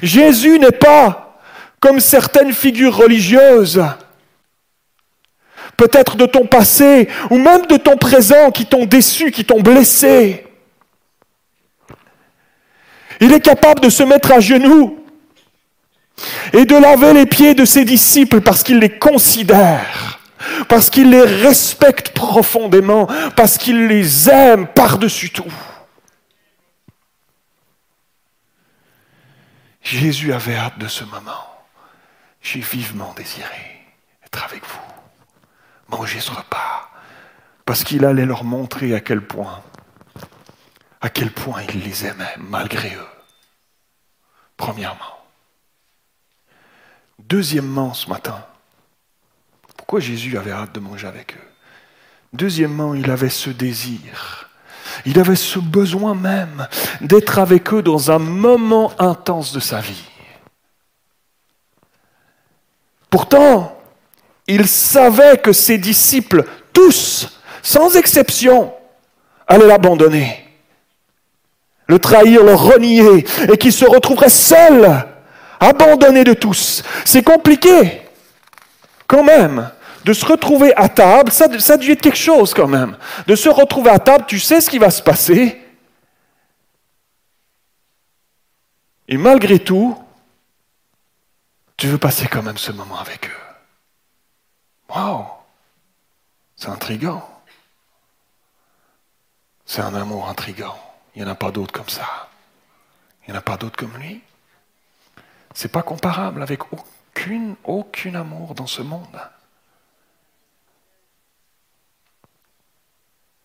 Speaker 6: Jésus n'est pas comme certaines figures religieuses, peut-être de ton passé ou même de ton présent qui t'ont déçu, qui t'ont blessé. Il est capable de se mettre à genoux et de laver les pieds de ses disciples parce qu'il les considère, parce qu'il les respecte profondément, parce qu'il les aime par-dessus tout. Jésus avait hâte de ce moment. J'ai vivement désiré être avec vous, manger ce repas, parce qu'il allait leur montrer à quel point, à quel point il les aimait malgré eux. Premièrement. Deuxièmement, ce matin, pourquoi Jésus avait hâte de manger avec eux? Deuxièmement, il avait ce désir, il avait ce besoin même d'être avec eux dans un moment intense de sa vie. Pourtant, il savait que ses disciples, tous, sans exception, allaient l'abandonner, le trahir, le renier, et qu'il se retrouverait seul, abandonné de tous. C'est compliqué, quand même, de se retrouver à table. Ça, ça dû être quelque chose, quand même. De se retrouver à table, tu sais ce qui va se passer. Et malgré tout, tu veux passer quand même ce moment avec eux. Waouh! C'est intriguant. C'est un amour intrigant. Il n'y en a pas d'autre comme ça. Il n'y en a pas d'autre comme lui. C'est pas comparable avec aucune, aucun amour dans ce monde.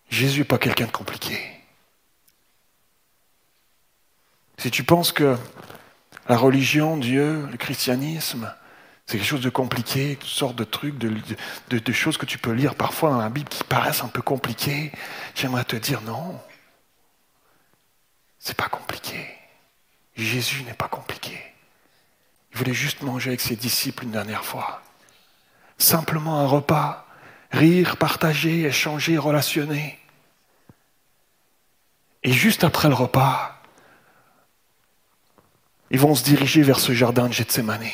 Speaker 6: Jésus n'est pas quelqu'un de compliqué. Si tu penses que la religion, Dieu, le christianisme, c'est quelque chose de compliqué, toutes sortes de trucs, de, choses que tu peux lire parfois dans la Bible qui paraissent un peu compliquées, j'aimerais te dire non. C'est pas compliqué. Jésus n'est pas compliqué. Il voulait juste manger avec ses disciples une dernière fois. Simplement un repas, rire, partager, échanger, relationner. Et juste après le repas, ils vont se diriger vers ce jardin de Gethsemane.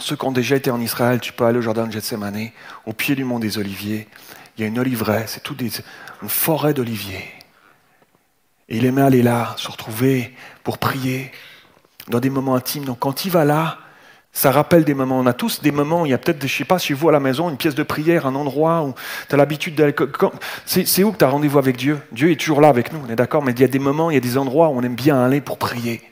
Speaker 6: Ceux qui ont déjà été en Israël, tu peux aller au jardin de Gethsemane, au pied du mont des Oliviers. Il y a une oliveraie, c'est une forêt d'oliviers. Et il aimait aller là, se retrouver pour prier dans des moments intimes. Donc quand il va là, ça rappelle des moments. On a tous des moments, il y a peut-être, je sais pas, chez vous à la maison, une pièce de prière, un endroit où tu as l'habitude d'aller. C'est où que tu as rendez-vous avec Dieu? Dieu est toujours là avec nous, on est d'accord, mais il y a des moments, il y a des endroits où on aime bien aller pour prier.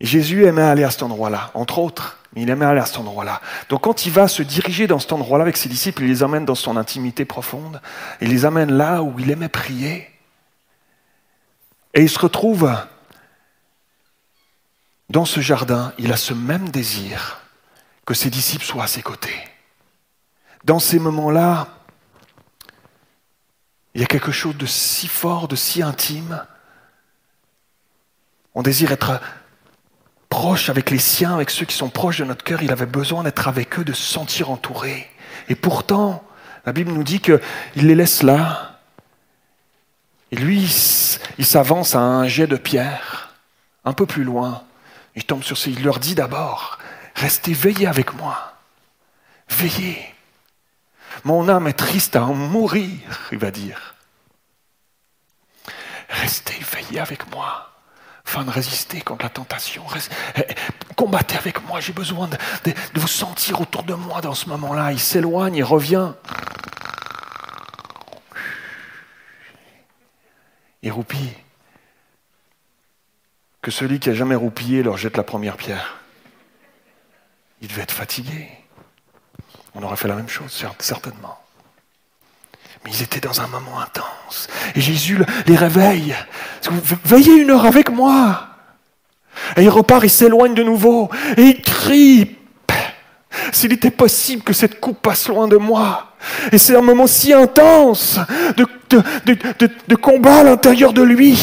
Speaker 6: Et Jésus aimait aller à cet endroit-là, entre autres, mais il aimait aller à cet endroit-là. Donc quand il va se diriger dans cet endroit-là avec ses disciples, il les amène dans son intimité profonde, il les amène là où il aimait prier. Et il se retrouve dans ce jardin, il a ce même désir que ses disciples soient à ses côtés. Dans ces moments-là, il y a quelque chose de si fort, de si intime. On désire être proche avec les siens, avec ceux qui sont proches de notre cœur. Il avait besoin d'être avec eux, de se sentir entouré. Et pourtant, la Bible nous dit qu'il les laisse là. Et lui, il s'avance à un jet de pierre, un peu plus loin. Il tombe sur ses. Il leur dit d'abord Restez veillés avec moi. Veillez. Mon âme est triste à en mourir, il va dire. Restez veillés avec moi, afin de résister contre la tentation. Eh, combattez avec moi, j'ai besoin de, de- de vous sentir autour de moi dans ce moment-là. Il s'éloigne, il revient. Il roupille. Que celui qui a jamais roupillé leur jette la première pierre. Il devait être fatigué. On aurait fait la même chose, cer- certainement. Mais ils étaient dans un moment intense. Et Jésus les réveille. Veillez une heure avec moi. Et il repart, il s'éloigne de nouveau. Et il crie. S'il était possible que cette coupe passe loin de moi. Et c'est un moment si intense de, de, de, combat à l'intérieur de lui.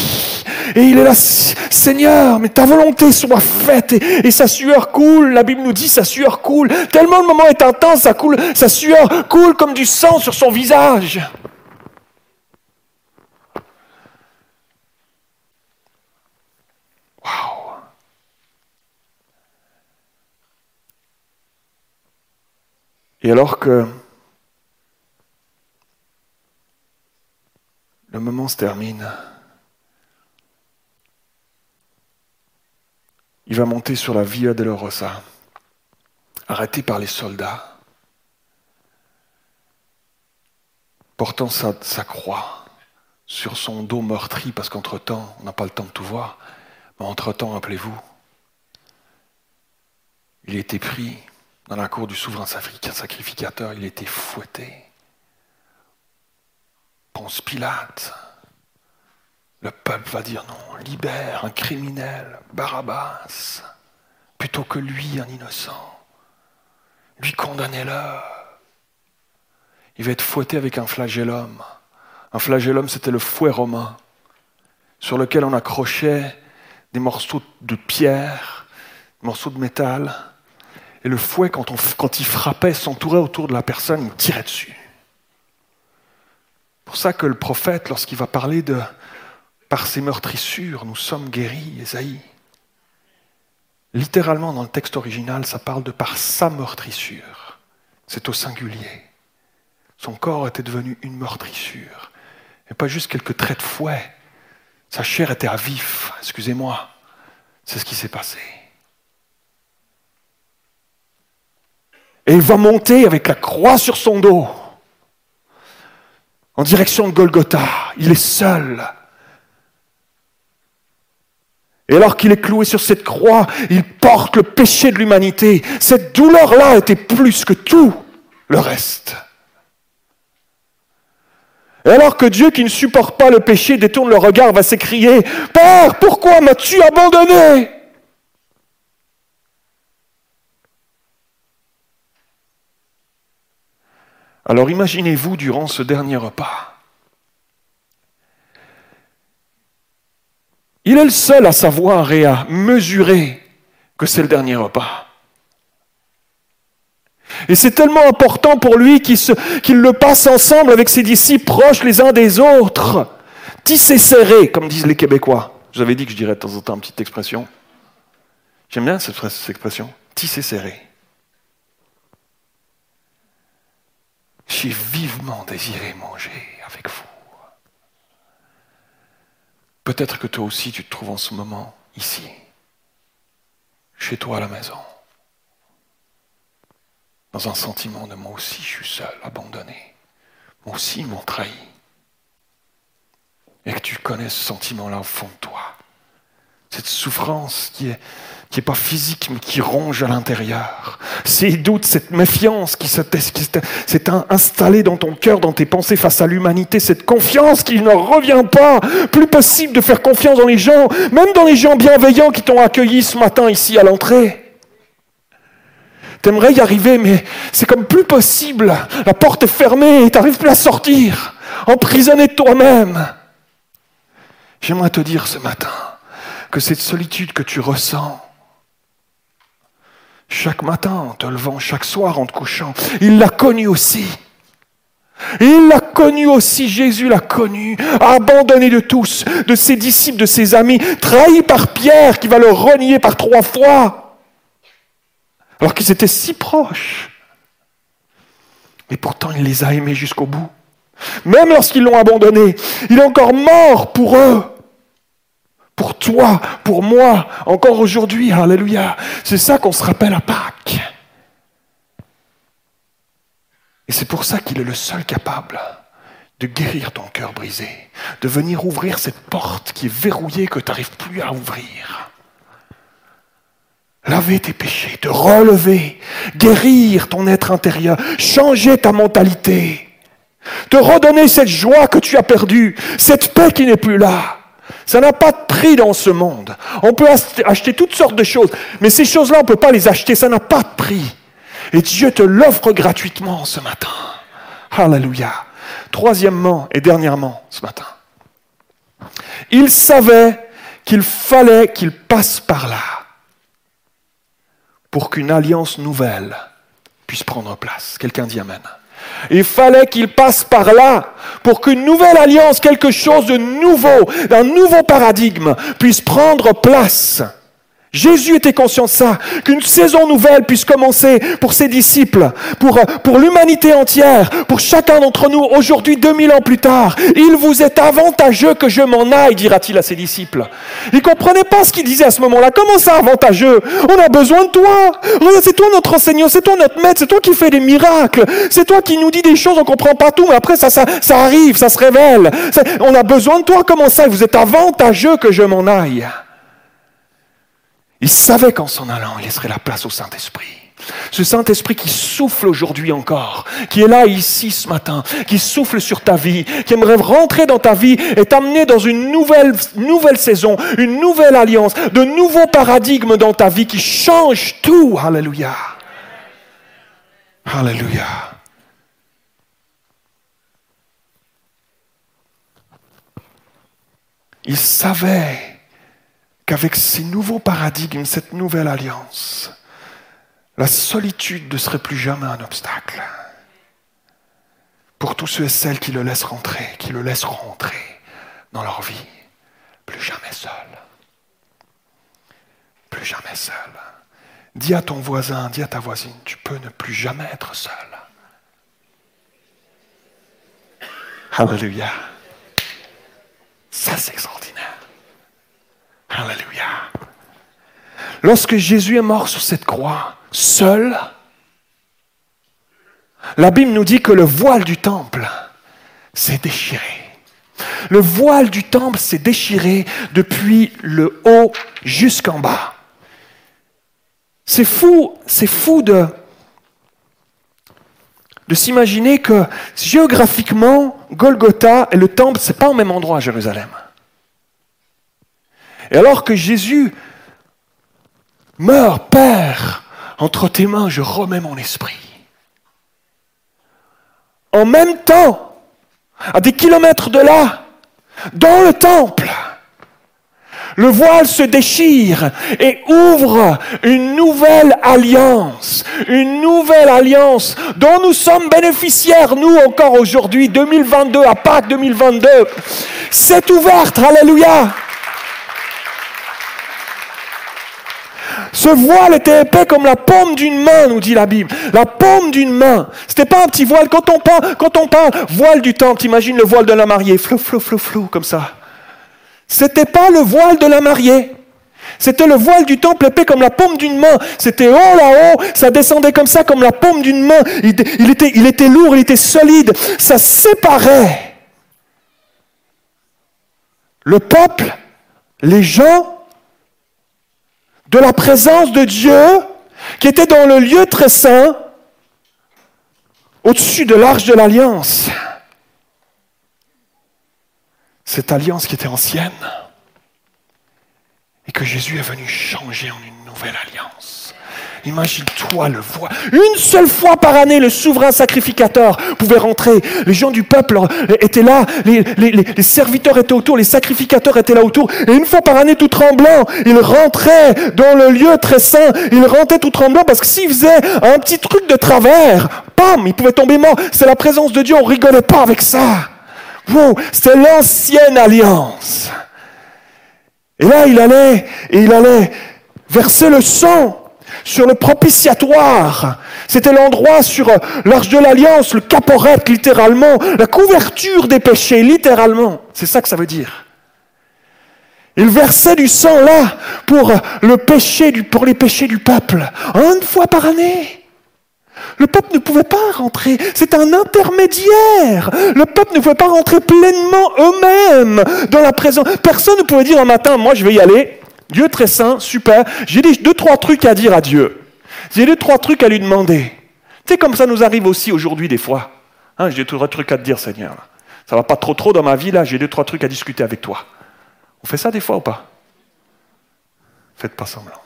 Speaker 6: Et il est là, Seigneur, mais ta volonté soit faite. Et, et, sa sueur coule, la Bible nous dit, sa sueur coule. Tellement le moment est intense, ça coule, sa sueur coule comme du sang sur son visage. Et alors que le moment se termine, il va monter sur la Via Dolorosa, arrêté par les soldats, portant sa, sa croix sur son dos meurtri, parce qu'entre-temps, on n'a pas le temps de tout voir, mais entre-temps, rappelez-vous, il était pris dans la cour du souverain sacrificateur, il était fouetté. Ponce Pilate, le peuple va dire non, libère un criminel, Barabbas, plutôt que lui, un innocent. Lui, condamnez-le. Il va être fouetté avec un flagellum. Un flagellum, c'était le fouet romain, sur lequel on accrochait des morceaux de pierre, des morceaux de métal. Et le fouet, quand, il frappait, s'entourait autour de la personne, il tirait dessus. C'est pour ça que le prophète, lorsqu'il va parler de par ses meurtrissures, nous sommes guéris, Esaïe. Littéralement, dans le texte original, ça parle de par sa meurtrissure. C'est au singulier. Son corps était devenu une meurtrissure. Et pas juste quelques traits de fouet. Sa chair était à vif, excusez-moi. C'est ce qui s'est passé. Et il va monter avec la croix sur son dos, en direction de Golgotha. Il est seul. Et alors qu'il est cloué sur cette croix, il porte le péché de l'humanité. Cette douleur-là était plus que tout le reste. Et alors que Dieu qui ne supporte pas le péché détourne le regard, va s'écrier, Père, pourquoi m'as-tu abandonné? Alors imaginez-vous durant ce dernier repas, il est le seul à savoir et à mesurer que c'est le dernier repas. Et c'est tellement important pour lui qu'il, le passe ensemble avec ses disciples proches les uns des autres. Tissé serré, comme disent les Québécois. Je vous avais dit que je dirais de temps en temps une petite expression. J'aime bien cette expression. Tissé serré. J'ai vivement désiré manger avec vous. Peut-être que toi aussi tu te trouves en ce moment ici, chez toi à la maison, dans un sentiment de moi aussi je suis seul, abandonné. Moi aussi ils m'ont trahi. Et que tu connais ce sentiment-là au fond de toi. Cette souffrance qui est qui n'est pas physique, mais qui ronge à l'intérieur. Ces doutes, cette méfiance qui s'est installée dans ton cœur, dans tes pensées face à l'humanité, cette confiance qui ne revient pas. Plus possible de faire confiance dans les gens, même dans les gens bienveillants qui t'ont accueilli ce matin ici à l'entrée. T'aimerais y arriver, mais c'est comme plus possible. La porte est fermée et t'arrives plus à sortir. Emprisonné toi-même. J'aimerais te dire ce matin que cette solitude que tu ressens, chaque matin en te levant, chaque soir en te couchant. Il l'a connu aussi. Il l'a connu aussi, Jésus l'a connu, abandonné de tous, de ses disciples, de ses amis, trahi par Pierre qui va le renier par trois fois, alors qu'ils étaient si proches. Et pourtant, il les a aimés jusqu'au bout. Même lorsqu'ils l'ont abandonné, il est encore mort pour eux pour toi, pour moi, encore aujourd'hui. Alléluia. C'est ça qu'on se rappelle à Pâques. Et c'est pour ça qu'il est le seul capable de guérir ton cœur brisé, de venir ouvrir cette porte qui est verrouillée que tu n'arrives plus à ouvrir. Laver tes péchés, te relever, guérir ton être intérieur, changer ta mentalité. te redonner cette joie que tu as perdue, cette paix qui n'est plus là. Ça n'a pas de prix dans ce monde. On peut ach- acheter toutes sortes de choses, mais ces choses-là, on ne peut pas les acheter, ça n'a pas de prix. Et Dieu te l'offre gratuitement ce matin. Alléluia. Troisièmement et dernièrement ce matin, il savait qu'il fallait qu'il passe par là pour qu'une alliance nouvelle puisse prendre place. Quelqu'un dit Amen. Il fallait qu'il passe par là pour qu'une nouvelle alliance, quelque chose de nouveau, d'un nouveau paradigme puisse prendre place. Jésus était conscient de ça, qu'une saison nouvelle puisse commencer pour ses disciples, pour, pour l'humanité entière, pour chacun d'entre nous, aujourd'hui, 2000 ans plus tard. Il vous est avantageux que je m'en aille, dira-t-il à ses disciples. Ils ne comprenaient pas ce qu'il disait à ce moment-là. Comment ça, avantageux? On a besoin de toi. C'est toi notre enseignant, c'est toi notre maître, c'est toi qui fais des miracles, c'est toi qui nous dis des choses, on ne comprend pas tout, mais après ça, ça, ça arrive, ça se révèle. On a besoin de toi, comment ça Vous êtes avantageux que je m'en aille? Il savait qu'en s'en allant, il laisserait la place au Saint-Esprit. Ce Saint-Esprit qui souffle aujourd'hui encore, qui est là ici ce matin, qui souffle sur ta vie, qui aimerait rentrer dans ta vie et t'amener dans une nouvelle, saison, une nouvelle alliance, de nouveaux paradigmes dans ta vie qui changent tout. Alléluia. Alléluia. Il savait qu'avec ces nouveaux paradigmes, cette nouvelle alliance, la solitude ne serait plus jamais un obstacle. Pour tous ceux et celles qui le laissent rentrer, qui le laissent rentrer dans leur vie, plus jamais seul. Plus jamais seul. Dis à ton voisin, dis à ta voisine, tu peux ne plus jamais être seul. Alléluia. Ça, c'est extraordinaire. Alléluia. Lorsque Jésus est mort sur cette croix, seul, la Bible nous dit que le voile du temple s'est déchiré. Le voile du temple s'est déchiré depuis le haut jusqu'en bas. C'est fou, c'est fou de, de s'imaginer que géographiquement, Golgotha et le temple, c'est pas au même endroit à Jérusalem. Et alors que Jésus meurt, Père, entre tes mains, je remets mon esprit. En même temps, à des kilomètres de là, dans le temple, le voile se déchire et ouvre une nouvelle alliance, une nouvelle alliance dont nous sommes bénéficiaires, nous encore aujourd'hui, 2022, à Pâques 2022. C'est ouverte, alléluia. Ce voile était épais comme la paume d'une main, nous dit la Bible. La paume d'une main. C'était pas un petit voile. Quand on parle, quand on parle voile du temple, t'imagines le voile de la mariée, flou, flou, flou, flou, comme ça. C'était pas le voile de la mariée. C'était le voile du temple épais comme la paume d'une main. C'était haut là-haut, ça descendait comme ça, comme la paume d'une main. Il était, il était lourd, il était solide. Ça séparait le peuple, les gens, de la présence de Dieu qui était dans le lieu très saint, au-dessus de l'arche de l'alliance. Cette alliance qui était ancienne et que Jésus est venu changer en une nouvelle alliance. Imagine-toi le voir. Une seule fois par année, le souverain sacrificateur pouvait rentrer. Les gens du peuple étaient là, les, serviteurs étaient autour, les sacrificateurs étaient là autour. Et une fois par année, tout tremblant, il rentrait dans le lieu très saint. Il rentrait tout tremblant parce que s'il faisait un petit truc de travers, pam, il pouvait tomber mort. C'est la présence de Dieu, on rigolait pas avec ça. Wow, c'était l'ancienne alliance. Et là, il allait, et il allait verser le sang sur le propitiatoire. C'était l'endroit sur euh, l'arche de l'alliance, le caporette, littéralement, la couverture des péchés, littéralement. C'est ça que ça veut dire. Il versait du sang là pour euh, le péché du, pour les péchés du peuple, une fois par année. Le peuple ne pouvait pas rentrer. C'est un intermédiaire. Le peuple ne pouvait pas rentrer pleinement eux-mêmes dans la présence. Personne ne pouvait dire un matin, moi je vais y aller. Dieu très saint, super. J'ai deux, trois trucs à dire à Dieu. J'ai deux, trois trucs à lui demander. Sais comme ça nous arrive aussi aujourd'hui des fois. Hein, j'ai deux, trois trucs à te dire, Seigneur. Ça va pas trop trop dans ma vie, là, j'ai deux, trois trucs à discuter avec toi. On fait ça des fois ou pas? Faites pas semblant.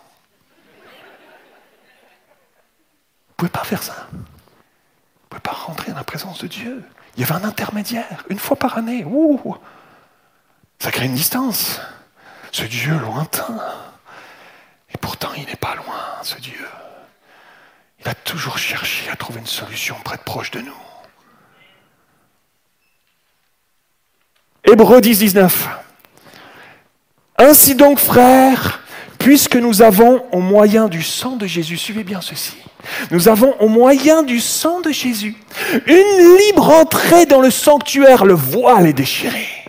Speaker 6: Vous pouvez pas faire ça. Vous pouvez pas rentrer dans la présence de Dieu. Il y avait un intermédiaire, une fois par année. Ouh ça crée une distance. Ce Dieu lointain. Et pourtant, il n'est pas loin, ce Dieu. Il a toujours cherché à trouver une solution près de proche de nous. Hébreux 10, 19. Ainsi donc, frères, puisque nous avons au moyen du sang de Jésus, suivez bien ceci, nous avons au moyen du sang de Jésus une libre entrée dans le sanctuaire, le voile est déchiré.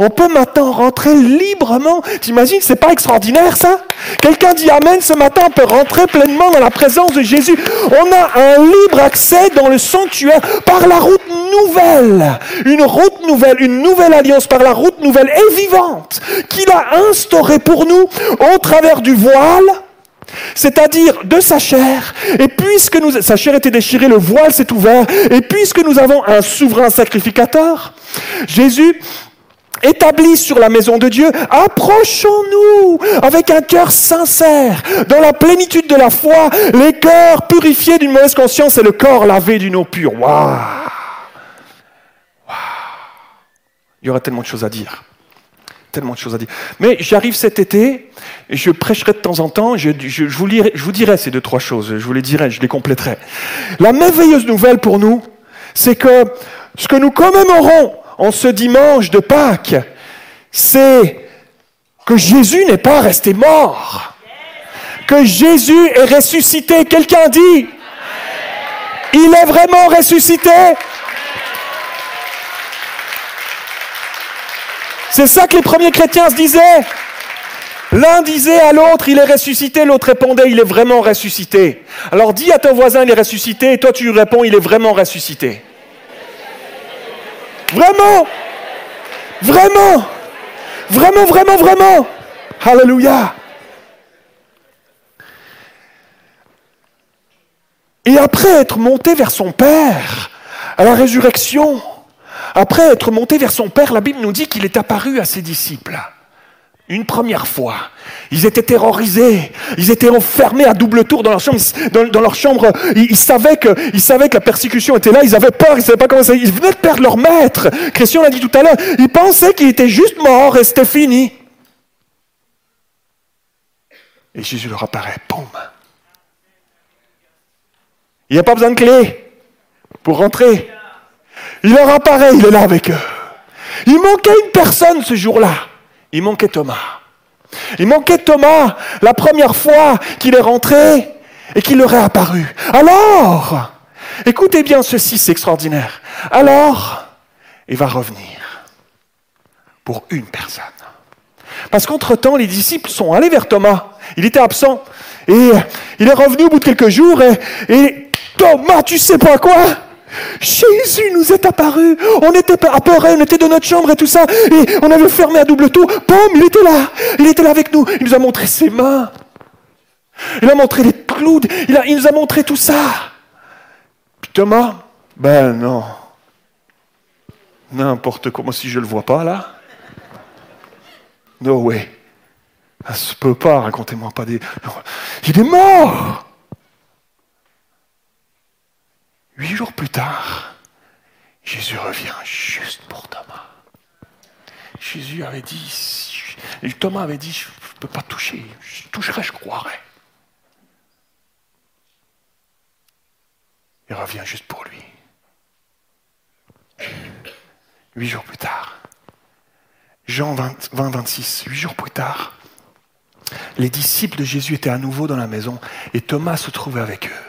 Speaker 6: On peut maintenant rentrer librement. T'imagines, c'est pas extraordinaire ça? Quelqu'un dit Amen ce matin, on peut rentrer pleinement dans la présence de Jésus. On a un libre accès dans le sanctuaire par la route nouvelle. Une route nouvelle, une nouvelle alliance par la route nouvelle et vivante qu'il a instaurée pour nous au travers du voile c'est-à-dire de sa chair. Et puisque sa chair était déchirée, le voile s'est ouvert. Et puisque nous avons un souverain sacrificateur, Jésus établi sur la maison de Dieu, approchons-nous avec un cœur sincère, dans la plénitude de la foi, les cœurs purifiés d'une mauvaise conscience et le corps lavé d'une eau pure. Waouh Waouh Il y aura tellement de choses à dire. Tellement de choses à dire. Mais j'arrive cet été, je prêcherai de temps en temps, je, vous je vous dirai ces deux, trois choses, je vous les dirai, je les compléterai. La merveilleuse nouvelle pour nous, c'est que ce que nous commémorons en ce dimanche de Pâques, c'est que Jésus n'est pas resté mort. Que Jésus est ressuscité. Quelqu'un dit, il est vraiment ressuscité. C'est ça que les premiers chrétiens se disaient. L'un disait à l'autre, il est ressuscité, l'autre répondait, il est vraiment ressuscité. Alors dis à ton voisin, il est ressuscité, et toi tu lui réponds, il est vraiment ressuscité. Vraiment. Vraiment. Vraiment, vraiment, vraiment. Alléluia Et après être monté vers son Père, à la résurrection, après être monté vers son Père, la Bible nous dit qu'il est apparu à ses disciples. Une première fois. Ils étaient terrorisés. Ils étaient enfermés à double tour dans leur chambre. Ils- savaient que, ils savaient que la persécution était là. Ils avaient peur. Ils savaient pas comment ça. Ils venaient de perdre leur maître. Christian l'a dit tout à l'heure. Ils pensaient qu'il était juste mort et c'était fini. Et Jésus leur apparaît. Boum. Il n'y a pas besoin de clé pour rentrer. Il leur apparaît. Il est là avec eux. Il manquait une personne ce jour-là. Il manquait Thomas. Il manquait Thomas la première fois qu'il est rentré et qu'il leur est apparu. Alors, écoutez bien ceci, c'est extraordinaire. Alors, il va revenir pour une personne. Parce qu'entre-temps, les disciples sont allés vers Thomas. Il était absent. Et il est revenu au bout de quelques jours. Et, et Thomas, tu sais pas quoi? Jésus nous est apparu. On était apeurés, on était dans notre chambre et tout ça. Et on avait fermé à double tour. Pomme, il était là. Il était là avec nous. Il nous a montré ses mains. Il a montré les clous. Il, a- nous a montré tout ça. Puis Thomas, ben non. N'importe comment si je le vois pas là. No way. Ça se peut pas, racontez-moi pas des. Il est mort Huit jours plus tard, Jésus revient juste pour Thomas. Jésus avait dit, Thomas avait dit, je ne peux pas toucher, je toucherai, je croirai. Il revient juste pour lui. Huit jours plus tard, Jean 20, 20, 26, huit jours plus tard, les disciples de Jésus étaient à nouveau dans la maison et Thomas se trouvait avec eux.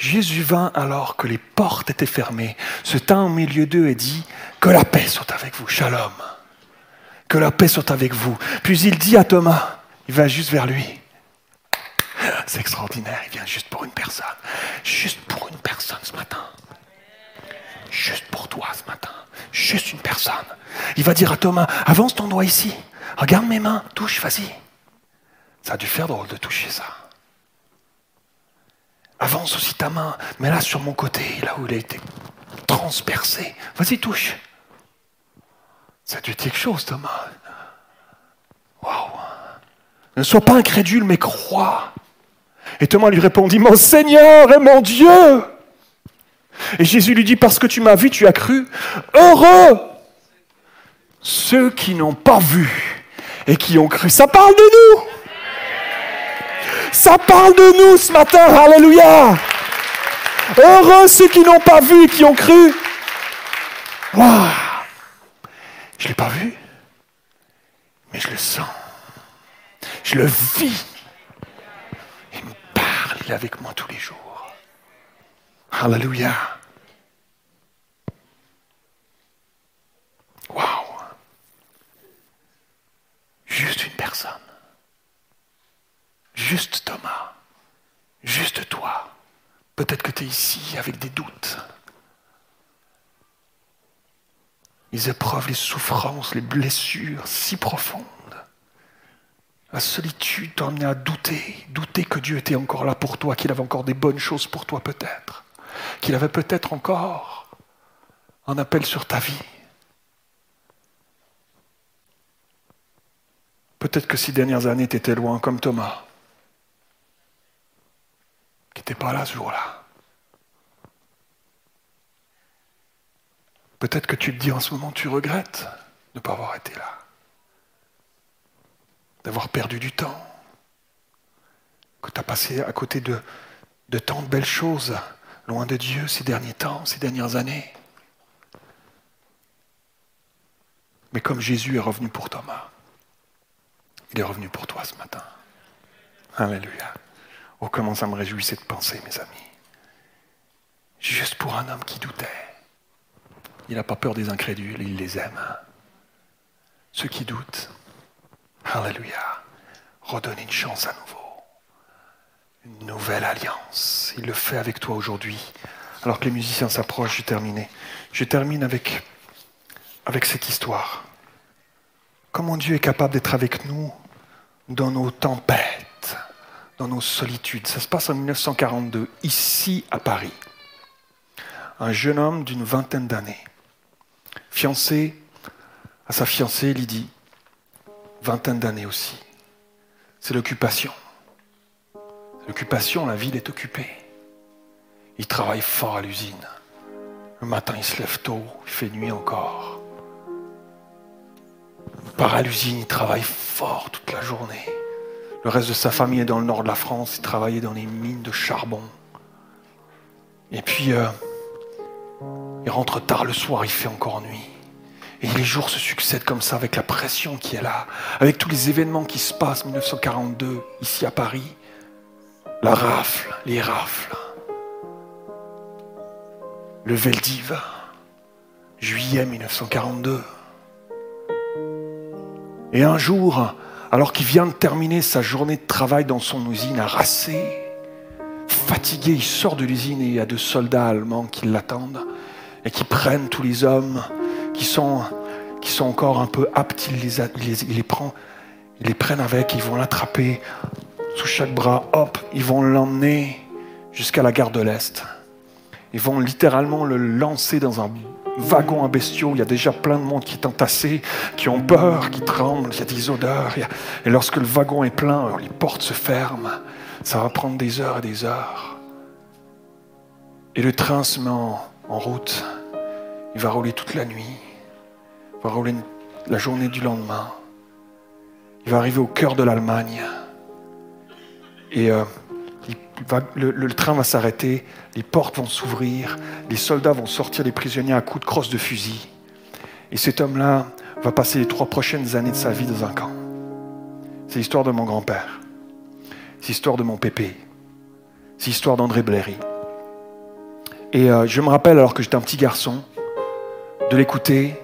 Speaker 6: Jésus vint alors que les portes étaient fermées, se tint au milieu d'eux et dit, que la paix soit avec vous, shalom. Que la paix soit avec vous. Puis il dit à Thomas, il va juste vers lui. C'est extraordinaire, il vient juste pour une personne. Juste pour une personne ce matin. Juste pour toi ce matin. Juste une personne. Il va dire à Thomas, avance ton doigt ici. Regarde mes mains, touche, vas-y. Ça a dû faire drôle de toucher ça. Avance aussi ta main, mets-la sur mon côté, là où il a été transpercé. Vas-y, touche. Ça a dû quelque chose, Thomas. Waouh. Ne sois pas incrédule, mais crois. Et Thomas lui répondit, mon Seigneur et mon Dieu. Et Jésus lui dit, parce que tu m'as vu, tu as cru. Heureux ceux qui n'ont pas vu et qui ont cru. Ça parle de nous. Ça parle de nous ce matin. Alléluia. Heureux ceux qui n'ont pas vu qui ont cru. Waouh. Je ne l'ai pas vu, mais je le sens. Je le vis. Il me parle, avec moi tous les jours. Alléluia. Waouh. Juste une personne. Juste Thomas. Juste toi. Peut-être que tu es ici avec des doutes. Les épreuves, les souffrances, les blessures si profondes. La solitude t'a amené à douter, douter que Dieu était encore là pour toi, qu'il avait encore des bonnes choses pour toi peut-être, qu'il avait peut-être encore un appel sur ta vie. Peut-être que ces dernières années, tu loin comme Thomas, n'était pas là ce jour-là. Peut-être que tu te dis en ce moment, tu regrettes de ne pas avoir été là, d'avoir perdu du temps, que tu as passé à côté de, de tant de belles choses, loin de Dieu ces derniers temps, ces dernières années. Mais comme Jésus est revenu pour Thomas, il est revenu pour toi ce matin. Alléluia. Oh, comment ça me réjouit cette pensée, mes amis. Juste pour un homme qui doutait. Il n'a pas peur des incrédules, il les aime. Ceux qui doutent, Alléluia, redonne une chance à nouveau. Une nouvelle alliance. Il le fait avec toi aujourd'hui. Alors que les musiciens s'approchent, je termine. Je termine avec, avec cette histoire. Comment Dieu est capable d'être avec nous dans nos tempêtes, dans nos solitudes. Ça se passe en 1942, ici à Paris. Un jeune homme d'une vingtaine d'années, fiancé à sa fiancée Lydie, vingtaine d'années aussi. C'est l'occupation. L'occupation, la ville est occupée. Il travaille fort à l'usine. Le matin, il se lève tôt, il fait nuit encore. Il part à l'usine, il travaille fort toute la journée. Le reste de sa famille est dans le nord de la France, il travaillait dans les mines de charbon. Et puis, euh, il rentre tard le soir, il fait encore nuit. Et les jours se succèdent comme ça, avec la pression qui est là, avec tous les événements qui se passent, 1942, ici à Paris. La rafle, les rafles. Le Veldiv, juillet 1942. Et un jour, alors qu'il vient de terminer sa journée de travail dans son usine, harassé, fatigué, il sort de l'usine et il y a deux soldats allemands qui l'attendent et qui prennent tous les hommes qui sont, encore un peu aptes, les, ils les prennent avec, ils vont l'attraper sous chaque bras, hop, ils vont l'emmener jusqu'à la gare de l'Est. Ils vont littéralement le lancer dans un wagon à bestiaux. Il y a déjà plein de monde qui est entassé, qui ont peur, qui tremblent. Il y a des odeurs. A- Et lorsque le wagon est plein, les portes se ferment. Ça va prendre des heures et des heures. Et le train se met en, route. Il va rouler toute la nuit. Il va rouler la journée du lendemain. Il va arriver au cœur de l'Allemagne. Et euh, le, train va s'arrêter, les portes vont s'ouvrir, les soldats vont sortir les prisonniers à coups de crosse de fusil. Et cet homme-là va passer les trois prochaines années de sa vie dans un camp. C'est l'histoire de mon grand-père. C'est l'histoire de mon pépé. C'est l'histoire d'André Blairy. Et euh, je me rappelle, alors que j'étais un petit garçon, de l'écouter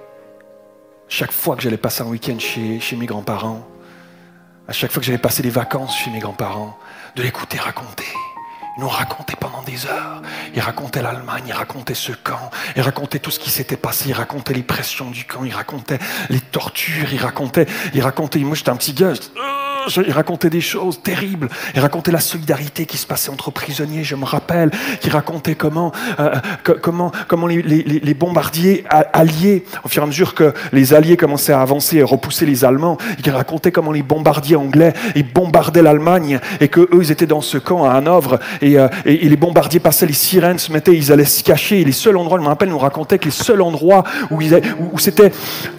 Speaker 6: chaque fois que j'allais passer un week-end chez mes grands-parents, à chaque fois que j'allais passer des vacances chez mes grands-parents, de l'écouter raconter. Il nous racontait pendant des heures. Il racontait l'Allemagne, il racontait ce camp, il racontait tout ce qui s'était passé, il racontait les pressions du camp, il racontait les tortures, il racontait, il racontait. Moi, j'étais un petit gars. Euh, il racontait des choses terribles. Il racontait la solidarité qui se passait entre prisonniers, je me rappelle. Il racontait comment, euh, comment, comment les, bombardiers alliés, au fur et à mesure que les alliés commençaient à avancer et repousser les Allemands, il racontait comment les bombardiers anglais ils bombardaient l'Allemagne et que eux ils étaient dans ce camp à Hanovre et, euh, et- les bombardiers passaient, les sirènes se mettaient, ils allaient se cacher. Et les seuls endroits, je me rappelle, nous racontait que les seuls endroits où, où- où c'était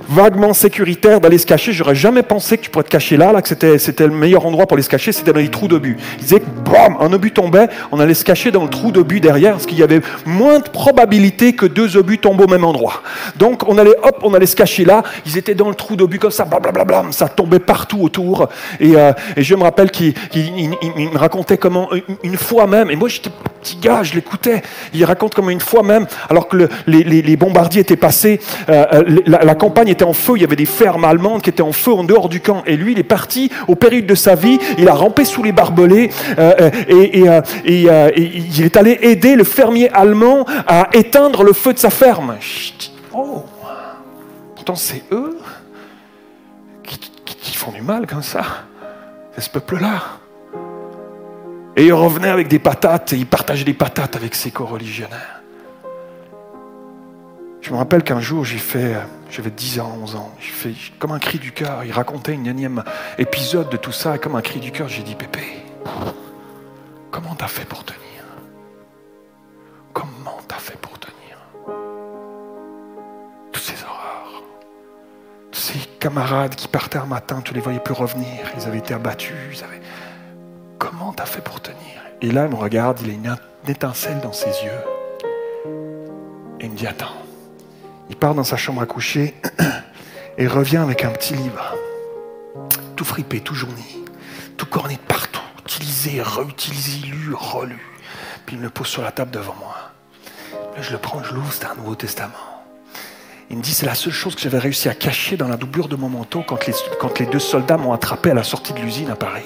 Speaker 6: vaguement sécuritaire d'aller se cacher, j'aurais jamais pensé que tu pourrais te cacher là, là que c'était, c'était le meilleur endroit pour aller se cacher, c'était dans les trous d'obus. Ils disaient que bam, un obus tombait, on allait se cacher dans le trou d'obus derrière, parce qu'il y avait moins de probabilité que deux obus tombent au même endroit. Donc on allait, hop, on allait se cacher là, ils étaient dans le trou d'obus comme ça, blablabla, ça tombait partout autour. Et, euh, je me rappelle qu'il qu'il- il- il- il me racontait comment une, fois même, et moi j'étais petit gars, je l'écoutais, il raconte comment une fois même, alors que le- les, les- les bombardiers étaient passés, euh, euh, la, la campagne était en feu, il y avait des fermes allemandes qui étaient en feu en dehors du camp. Et lui, il est parti au de sa vie, il a rampé sous les barbelés, euh, euh, euh, et, il est allé aider le fermier allemand à éteindre le feu de sa ferme. Oh, pourtant c'est eux qui, qui- font du mal comme ça, c'est ce peuple-là. Et il revenait avec des patates et il partageait des patates avec ses co-religionnaires. Je me rappelle qu'un jour, j'ai fait, j'avais 10 ans, 11 ans, comme un cri du cœur. Il racontait une énième épisode de tout ça, et comme un cri du cœur, j'ai dit Pépé, comment t'as fait pour tenir? Comment t'as fait pour tenir? Toutes ces horreurs, tous ces camarades qui partaient un matin, tu les voyais plus revenir, ils avaient été abattus, ils avaient. Comment t'as fait pour tenir? Et là, il me regarde, il a une étincelle dans ses yeux. Et il me dit Attends. Il part dans sa chambre à coucher et revient avec un petit livre. Tout fripé, tout jauni, tout corné de partout, utilisé, réutilisé, lu, relu. Puis il me le pose sur la table devant moi. Là, je le prends, je l'ouvre, c'est un Nouveau Testament. Il me dit, c'est la seule chose que j'avais réussi à cacher dans la doublure de mon manteau quand les, deux soldats m'ont attrapé à la sortie de l'usine à Paris.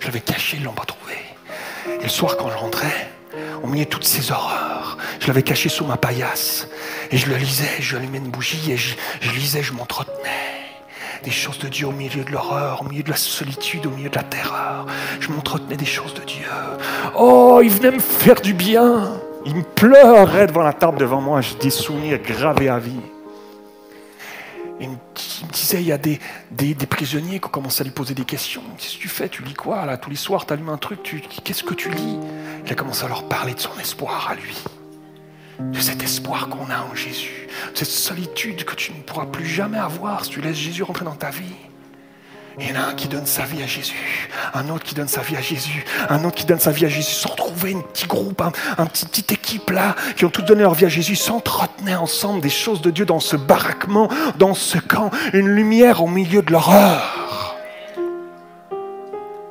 Speaker 6: Je l'avais caché, ils ne l'ont pas trouvé. Et le soir, quand je rentrais, au milieu de toutes ces horreurs, je l'avais caché sous ma paillasse. Et je le lisais, je allumais une bougie et je, lisais, je m'entretenais. Des choses de Dieu au milieu de l'horreur, au milieu de la solitude, au milieu de la terreur. Je m'entretenais des choses de Dieu. Oh, il venait me faire du bien. Il me pleurait devant la table devant moi. J'ai des souvenirs gravés à vie. Il me, disait, il y a des, prisonniers qui ont commencé à lui poser des questions. Qu'est-ce que tu fais Tu lis quoi là? Tous les soirs, tu allumes un truc. Qu'est-ce que tu lis? Il a commencé à leur parler de son espoir à lui. De cet espoir qu'on a en Jésus. De cette solitude que tu ne pourras plus jamais avoir si tu laisses Jésus rentrer dans ta vie. Il y en a un qui donne sa vie à Jésus, un autre qui donne sa vie à Jésus, un autre qui donne sa vie à Jésus. Se sont retrouvés, un petit groupe, un, petit, petite équipe là, qui ont tous donné leur vie à Jésus, s'entretenaient ensemble des choses de Dieu dans ce baraquement, dans ce camp, une lumière au milieu de l'horreur.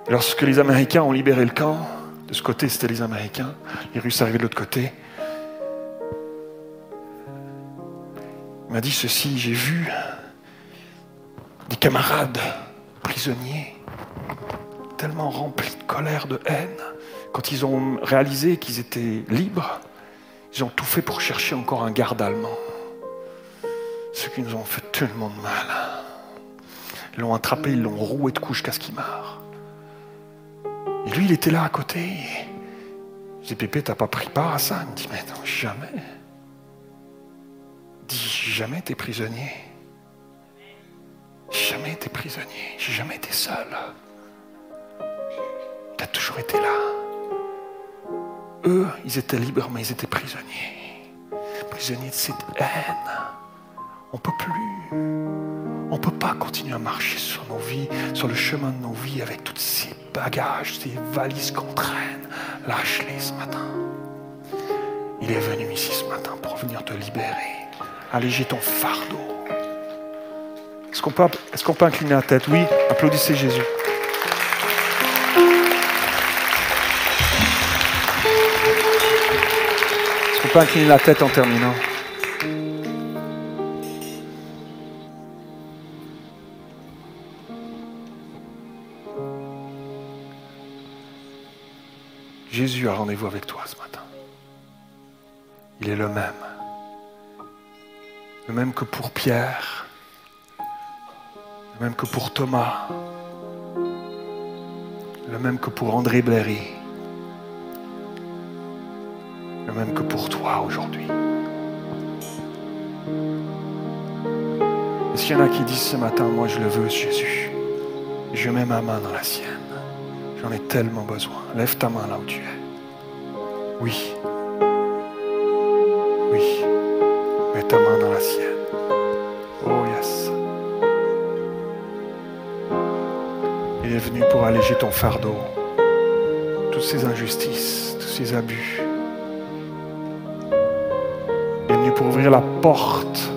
Speaker 6: Lorsque les Américains ont libéré le camp, de ce côté c'était les Américains, les Russes arrivaient de l'autre côté, m'a dit ceci, j'ai vu des camarades prisonniers tellement remplis de colère, de haine, quand ils ont réalisé qu'ils étaient libres, ils ont tout fait pour chercher encore un garde allemand. Ceux qui nous ont fait tellement de mal. Ils l'ont attrapé, ils l'ont roué de couche jusqu'à ce qu'il. Et lui, il était là à côté. Je dis, Pépé, t'as pas pris part à ça? Il me dit, mais non, jamais. J'ai jamais été prisonnier. J'ai jamais été prisonnier. J'ai jamais été seul. Il a toujours été là. Eux, ils étaient libres, mais ils étaient prisonniers. Prisonniers de cette haine. On ne peut plus. On ne peut pas continuer à marcher sur nos vies, sur le chemin de nos vies avec tous ces bagages, ces valises qu'on traîne. Lâche-les ce matin. Il est venu ici ce matin pour venir te libérer, alléger ton fardeau. Est-ce qu'on peut, qu'on peut incliner la tête? Oui, applaudissez Jésus. Est-ce qu'on peut incliner la tête en terminant? Jésus a rendez-vous avec toi ce matin. Il est le même. Le même que pour Pierre. Le même que pour Thomas. le même que pour André Blairy, le même que pour toi aujourd'hui. Est-ce qu'il y en a qui disent ce matin, moi je le veux, Jésus? Je mets ma main dans la sienne. J'en ai tellement besoin. Lève ta main là où tu es. Oui. Oui. Oh yes. Il est venu pour alléger ton fardeau. Toutes ces injustices, tous ces abus. Il est venu pour ouvrir la porte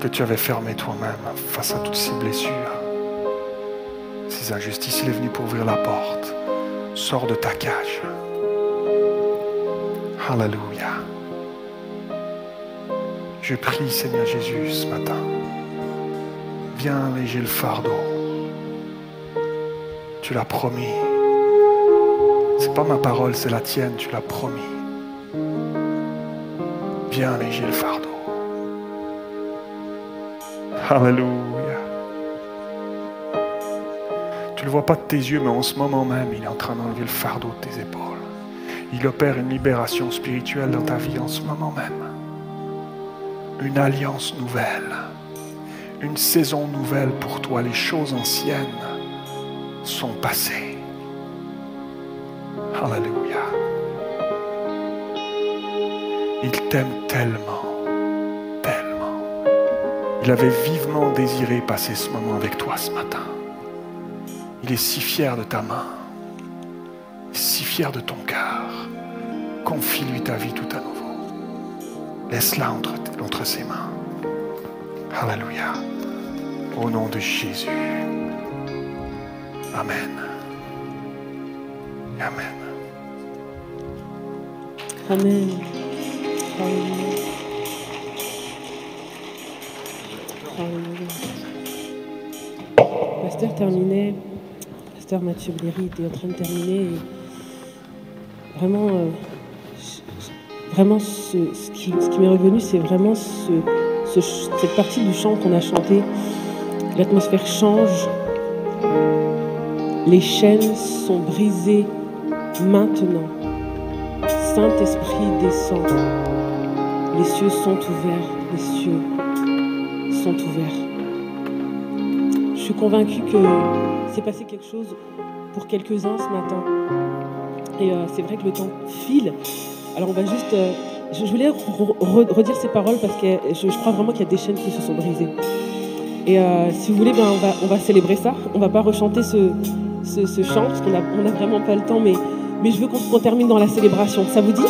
Speaker 6: que tu avais fermée toi-même face à toutes ces blessures, ces injustices. Il est venu pour ouvrir la porte. Sors de ta cage. Alléluia. Je prie, Seigneur Jésus, ce matin. Viens alléger le fardeau. Tu l'as promis. C'est pas ma parole, c'est la tienne, tu l'as promis. Viens alléger le fardeau. Alléluia. Tu ne le vois pas de tes yeux, mais en ce moment même, il est en train d'enlever le fardeau de tes épaules. Il opère une libération spirituelle dans ta vie en ce moment même. Une alliance nouvelle. Une saison nouvelle pour toi. Les choses anciennes sont passées. Alléluia. Il t'aime tellement, tellement. Il avait vivement désiré passer ce moment avec toi ce matin. Il est si fier de ta main, si fier de ton cœur. Confie-lui ta vie tout à nouveau. Laisse-la entre, entre ses mains. Alléluia. Au nom de Jésus. Amen. Amen.
Speaker 1: Amen. Alléluia. Alléluia. Pasteur terminait, Pasteur Mathieu Bléry était en train de terminer. et vraiment, euh, vraiment ce, qui, ce qui m'est revenu, c'est vraiment cette partie du chant qu'on a chanté. L'atmosphère change. Les chaînes sont brisées maintenant. Saint-Esprit descend. Les cieux sont ouverts. Les cieux sont ouverts. Je suis convaincue que c'est passé quelque chose pour quelques-uns ce matin. Et euh, c'est vrai que le temps file. Alors on va juste... euh, je, voulais re- re- redire ces paroles parce que je, crois vraiment qu'il y a des chaînes qui se sont brisées. Et euh, si vous voulez, ben, on, va, on va célébrer ça. On va pas rechanter ce, ce, chant parce qu'on n'a on a vraiment pas le temps. Mais, mais je veux qu'on qu'on termine dans la célébration. Ça vous dit?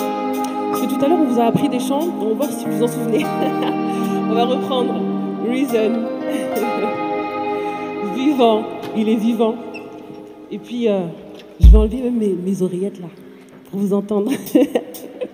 Speaker 1: Parce que tout à l'heure, on vous a appris des chants. On va voir si vous vous en souvenez. on va reprendre Reason. vivant. Il est vivant. Et puis, euh, je vais enlever même mes, mes oreillettes là vous entendre.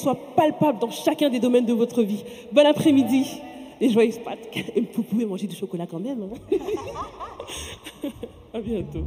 Speaker 1: soit palpable dans chacun des domaines de votre vie. Bon après-midi et joyeuses Pâques. Et vous pouvez manger du chocolat quand même. Hein à bientôt.